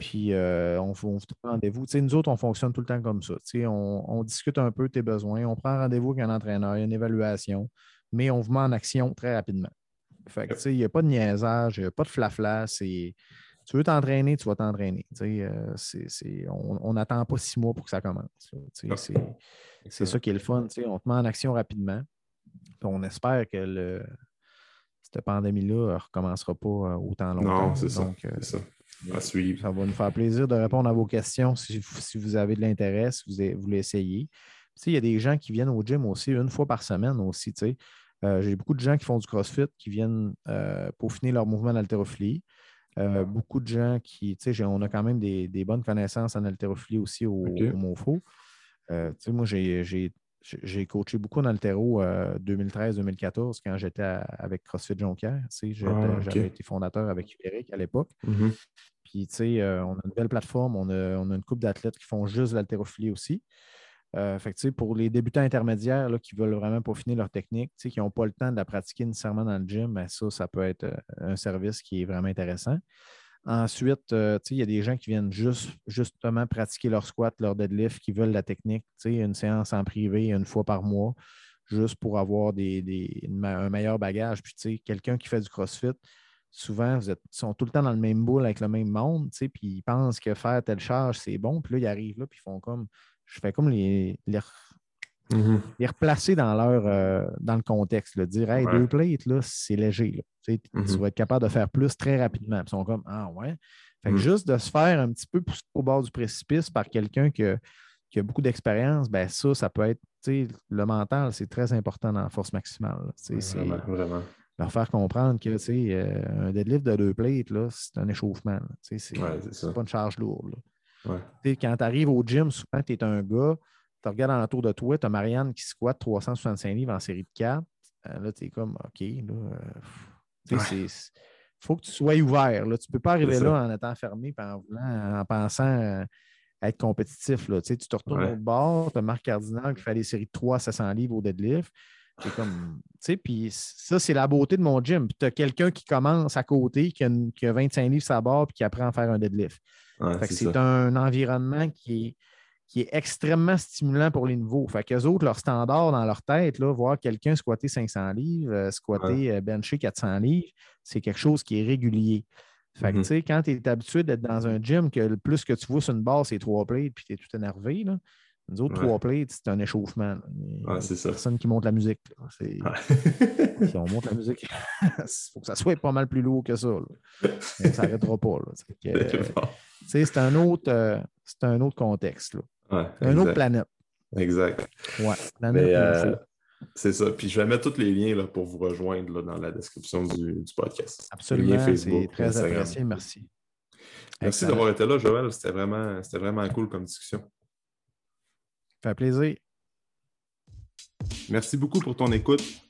Puis euh, on, vous prend rendez-vous. nous autres, on fonctionne tout le temps comme ça. On, discute un peu tes besoins, on prend rendez-vous avec un entraîneur, il y a une évaluation, mais on vous met en action très rapidement. Fait il n'y a pas de niaisage, il n'y a pas de flafla. Tu veux t'entraîner, tu vas t'entraîner. Euh, on n'attend pas six mois pour que ça commence. C'est ça qui est le fun. On te met en action rapidement on espère que cette pandémie-là ne recommencera pas euh, autant longtemps. Non, c'est ça. Euh, ça. Ça va nous faire plaisir de répondre à vos questions si, vous avez de l'intérêt, si vous, voulez essayer. il y a des gens qui viennent au gym aussi une fois par semaine aussi. Euh, j'ai beaucoup de gens qui font du CrossFit qui viennent peaufiner leur mouvement d'haltérophilie. beaucoup de gens qui, on a quand même des, bonnes connaissances en haltérophilie aussi au, MOFO. moi, j'ai j'ai coaché beaucoup en Altero 2013-2014 quand j'étais avec CrossFit Jonquière. Ah, j'avais été fondateur avec Eric à l'époque. Mm-hmm. Puis, tu sais, euh, on a une belle plateforme, on a, une couple d'athlètes qui font juste l'haltérophilie aussi. Euh, fait pour les débutants intermédiaires là, qui veulent vraiment peaufiner leur technique, qui n'ont pas le temps de la pratiquer nécessairement dans le gym, ben ça, ça peut être euh, un service qui est vraiment intéressant. Ensuite, euh, il y a des gens qui viennent juste, justement pratiquer leur squat, leur deadlift, qui veulent la technique, une séance en privé une fois par mois, juste pour avoir un meilleur bagage. Puis, quelqu'un qui fait du CrossFit, souvent, ils sont tout le temps dans le même boule avec le même monde, puis ils pensent que faire telle charge, c'est bon. Puis là, ils arrivent là, puis ils font comme. Je fais comme les, mm-hmm. replacer dans leur euh, dans le contexte. Là, dire Hey, deux plates, là, c'est léger. Tu mm-hmm. vas être capable de faire plus très rapidement. Puis ils sont comme Ah ouais. Fait que mm. juste de se faire un petit peu pousser au bord du précipice par quelqu'un qui, qui, a beaucoup d'expérience, ben ça, ça peut être. Le mental, c'est très important dans la force maximale. vraiment, vraiment leur faire comprendre que euh, un deadlift de deux plates, c'est un échauffement. C'est pas une charge lourde. Quand tu arrives au gym, souvent, tu es un gars, tu regardes en tour de toi, tu as Marianne qui squatte 365 livres en série de 4. Euh, là, tu es comme OK. Il euh, faut que tu sois ouvert. Là. Tu ne peux pas arriver là en étant fermé en, en pensant être compétitif. Là. Tu te retournes au bord, tu as Marc Cardinal qui fait des séries de 3 à 700 livres au deadlift. C'est comme, tu sais, puis ça, c'est la beauté de mon gym. Puis tu as quelqu'un qui commence à côté, qui a, qui a 25 livres sa barre, puis qui apprend à faire un deadlift. c'est un environnement qui est, qui est extrêmement stimulant pour les nouveaux. Fait qu'eux autres, leur standard dans leur tête, là, voir quelqu'un squatter 500 livres, euh, squatter, euh, bencher 400 livres, c'est quelque chose qui est régulier. Fait que, mm-hmm. tu sais, quand tu es habitué d'être dans un gym, que le plus que tu vois sur une barre, c'est trois plates, puis tu es tout énervé, là, nous autres, trois plates, c'est un échauffement. c'est ça. Personne qui monte la musique. si on monte la musique, il faut que ça soit pas mal plus lourd que ça. ça n'arrêtera pas. c'est un, autre, euh, un autre contexte. Là. Une autre planète. Exact. Ouais, planète euh, c'est ça. Puis je vais mettre tous les liens là, pour vous rejoindre là, dans la description du, du podcast. Absolument. C'est très apprécié. Merci. Merci d'avoir été là, Joël. C'était vraiment, vraiment cool comme discussion fait plaisir. Merci beaucoup pour ton écoute.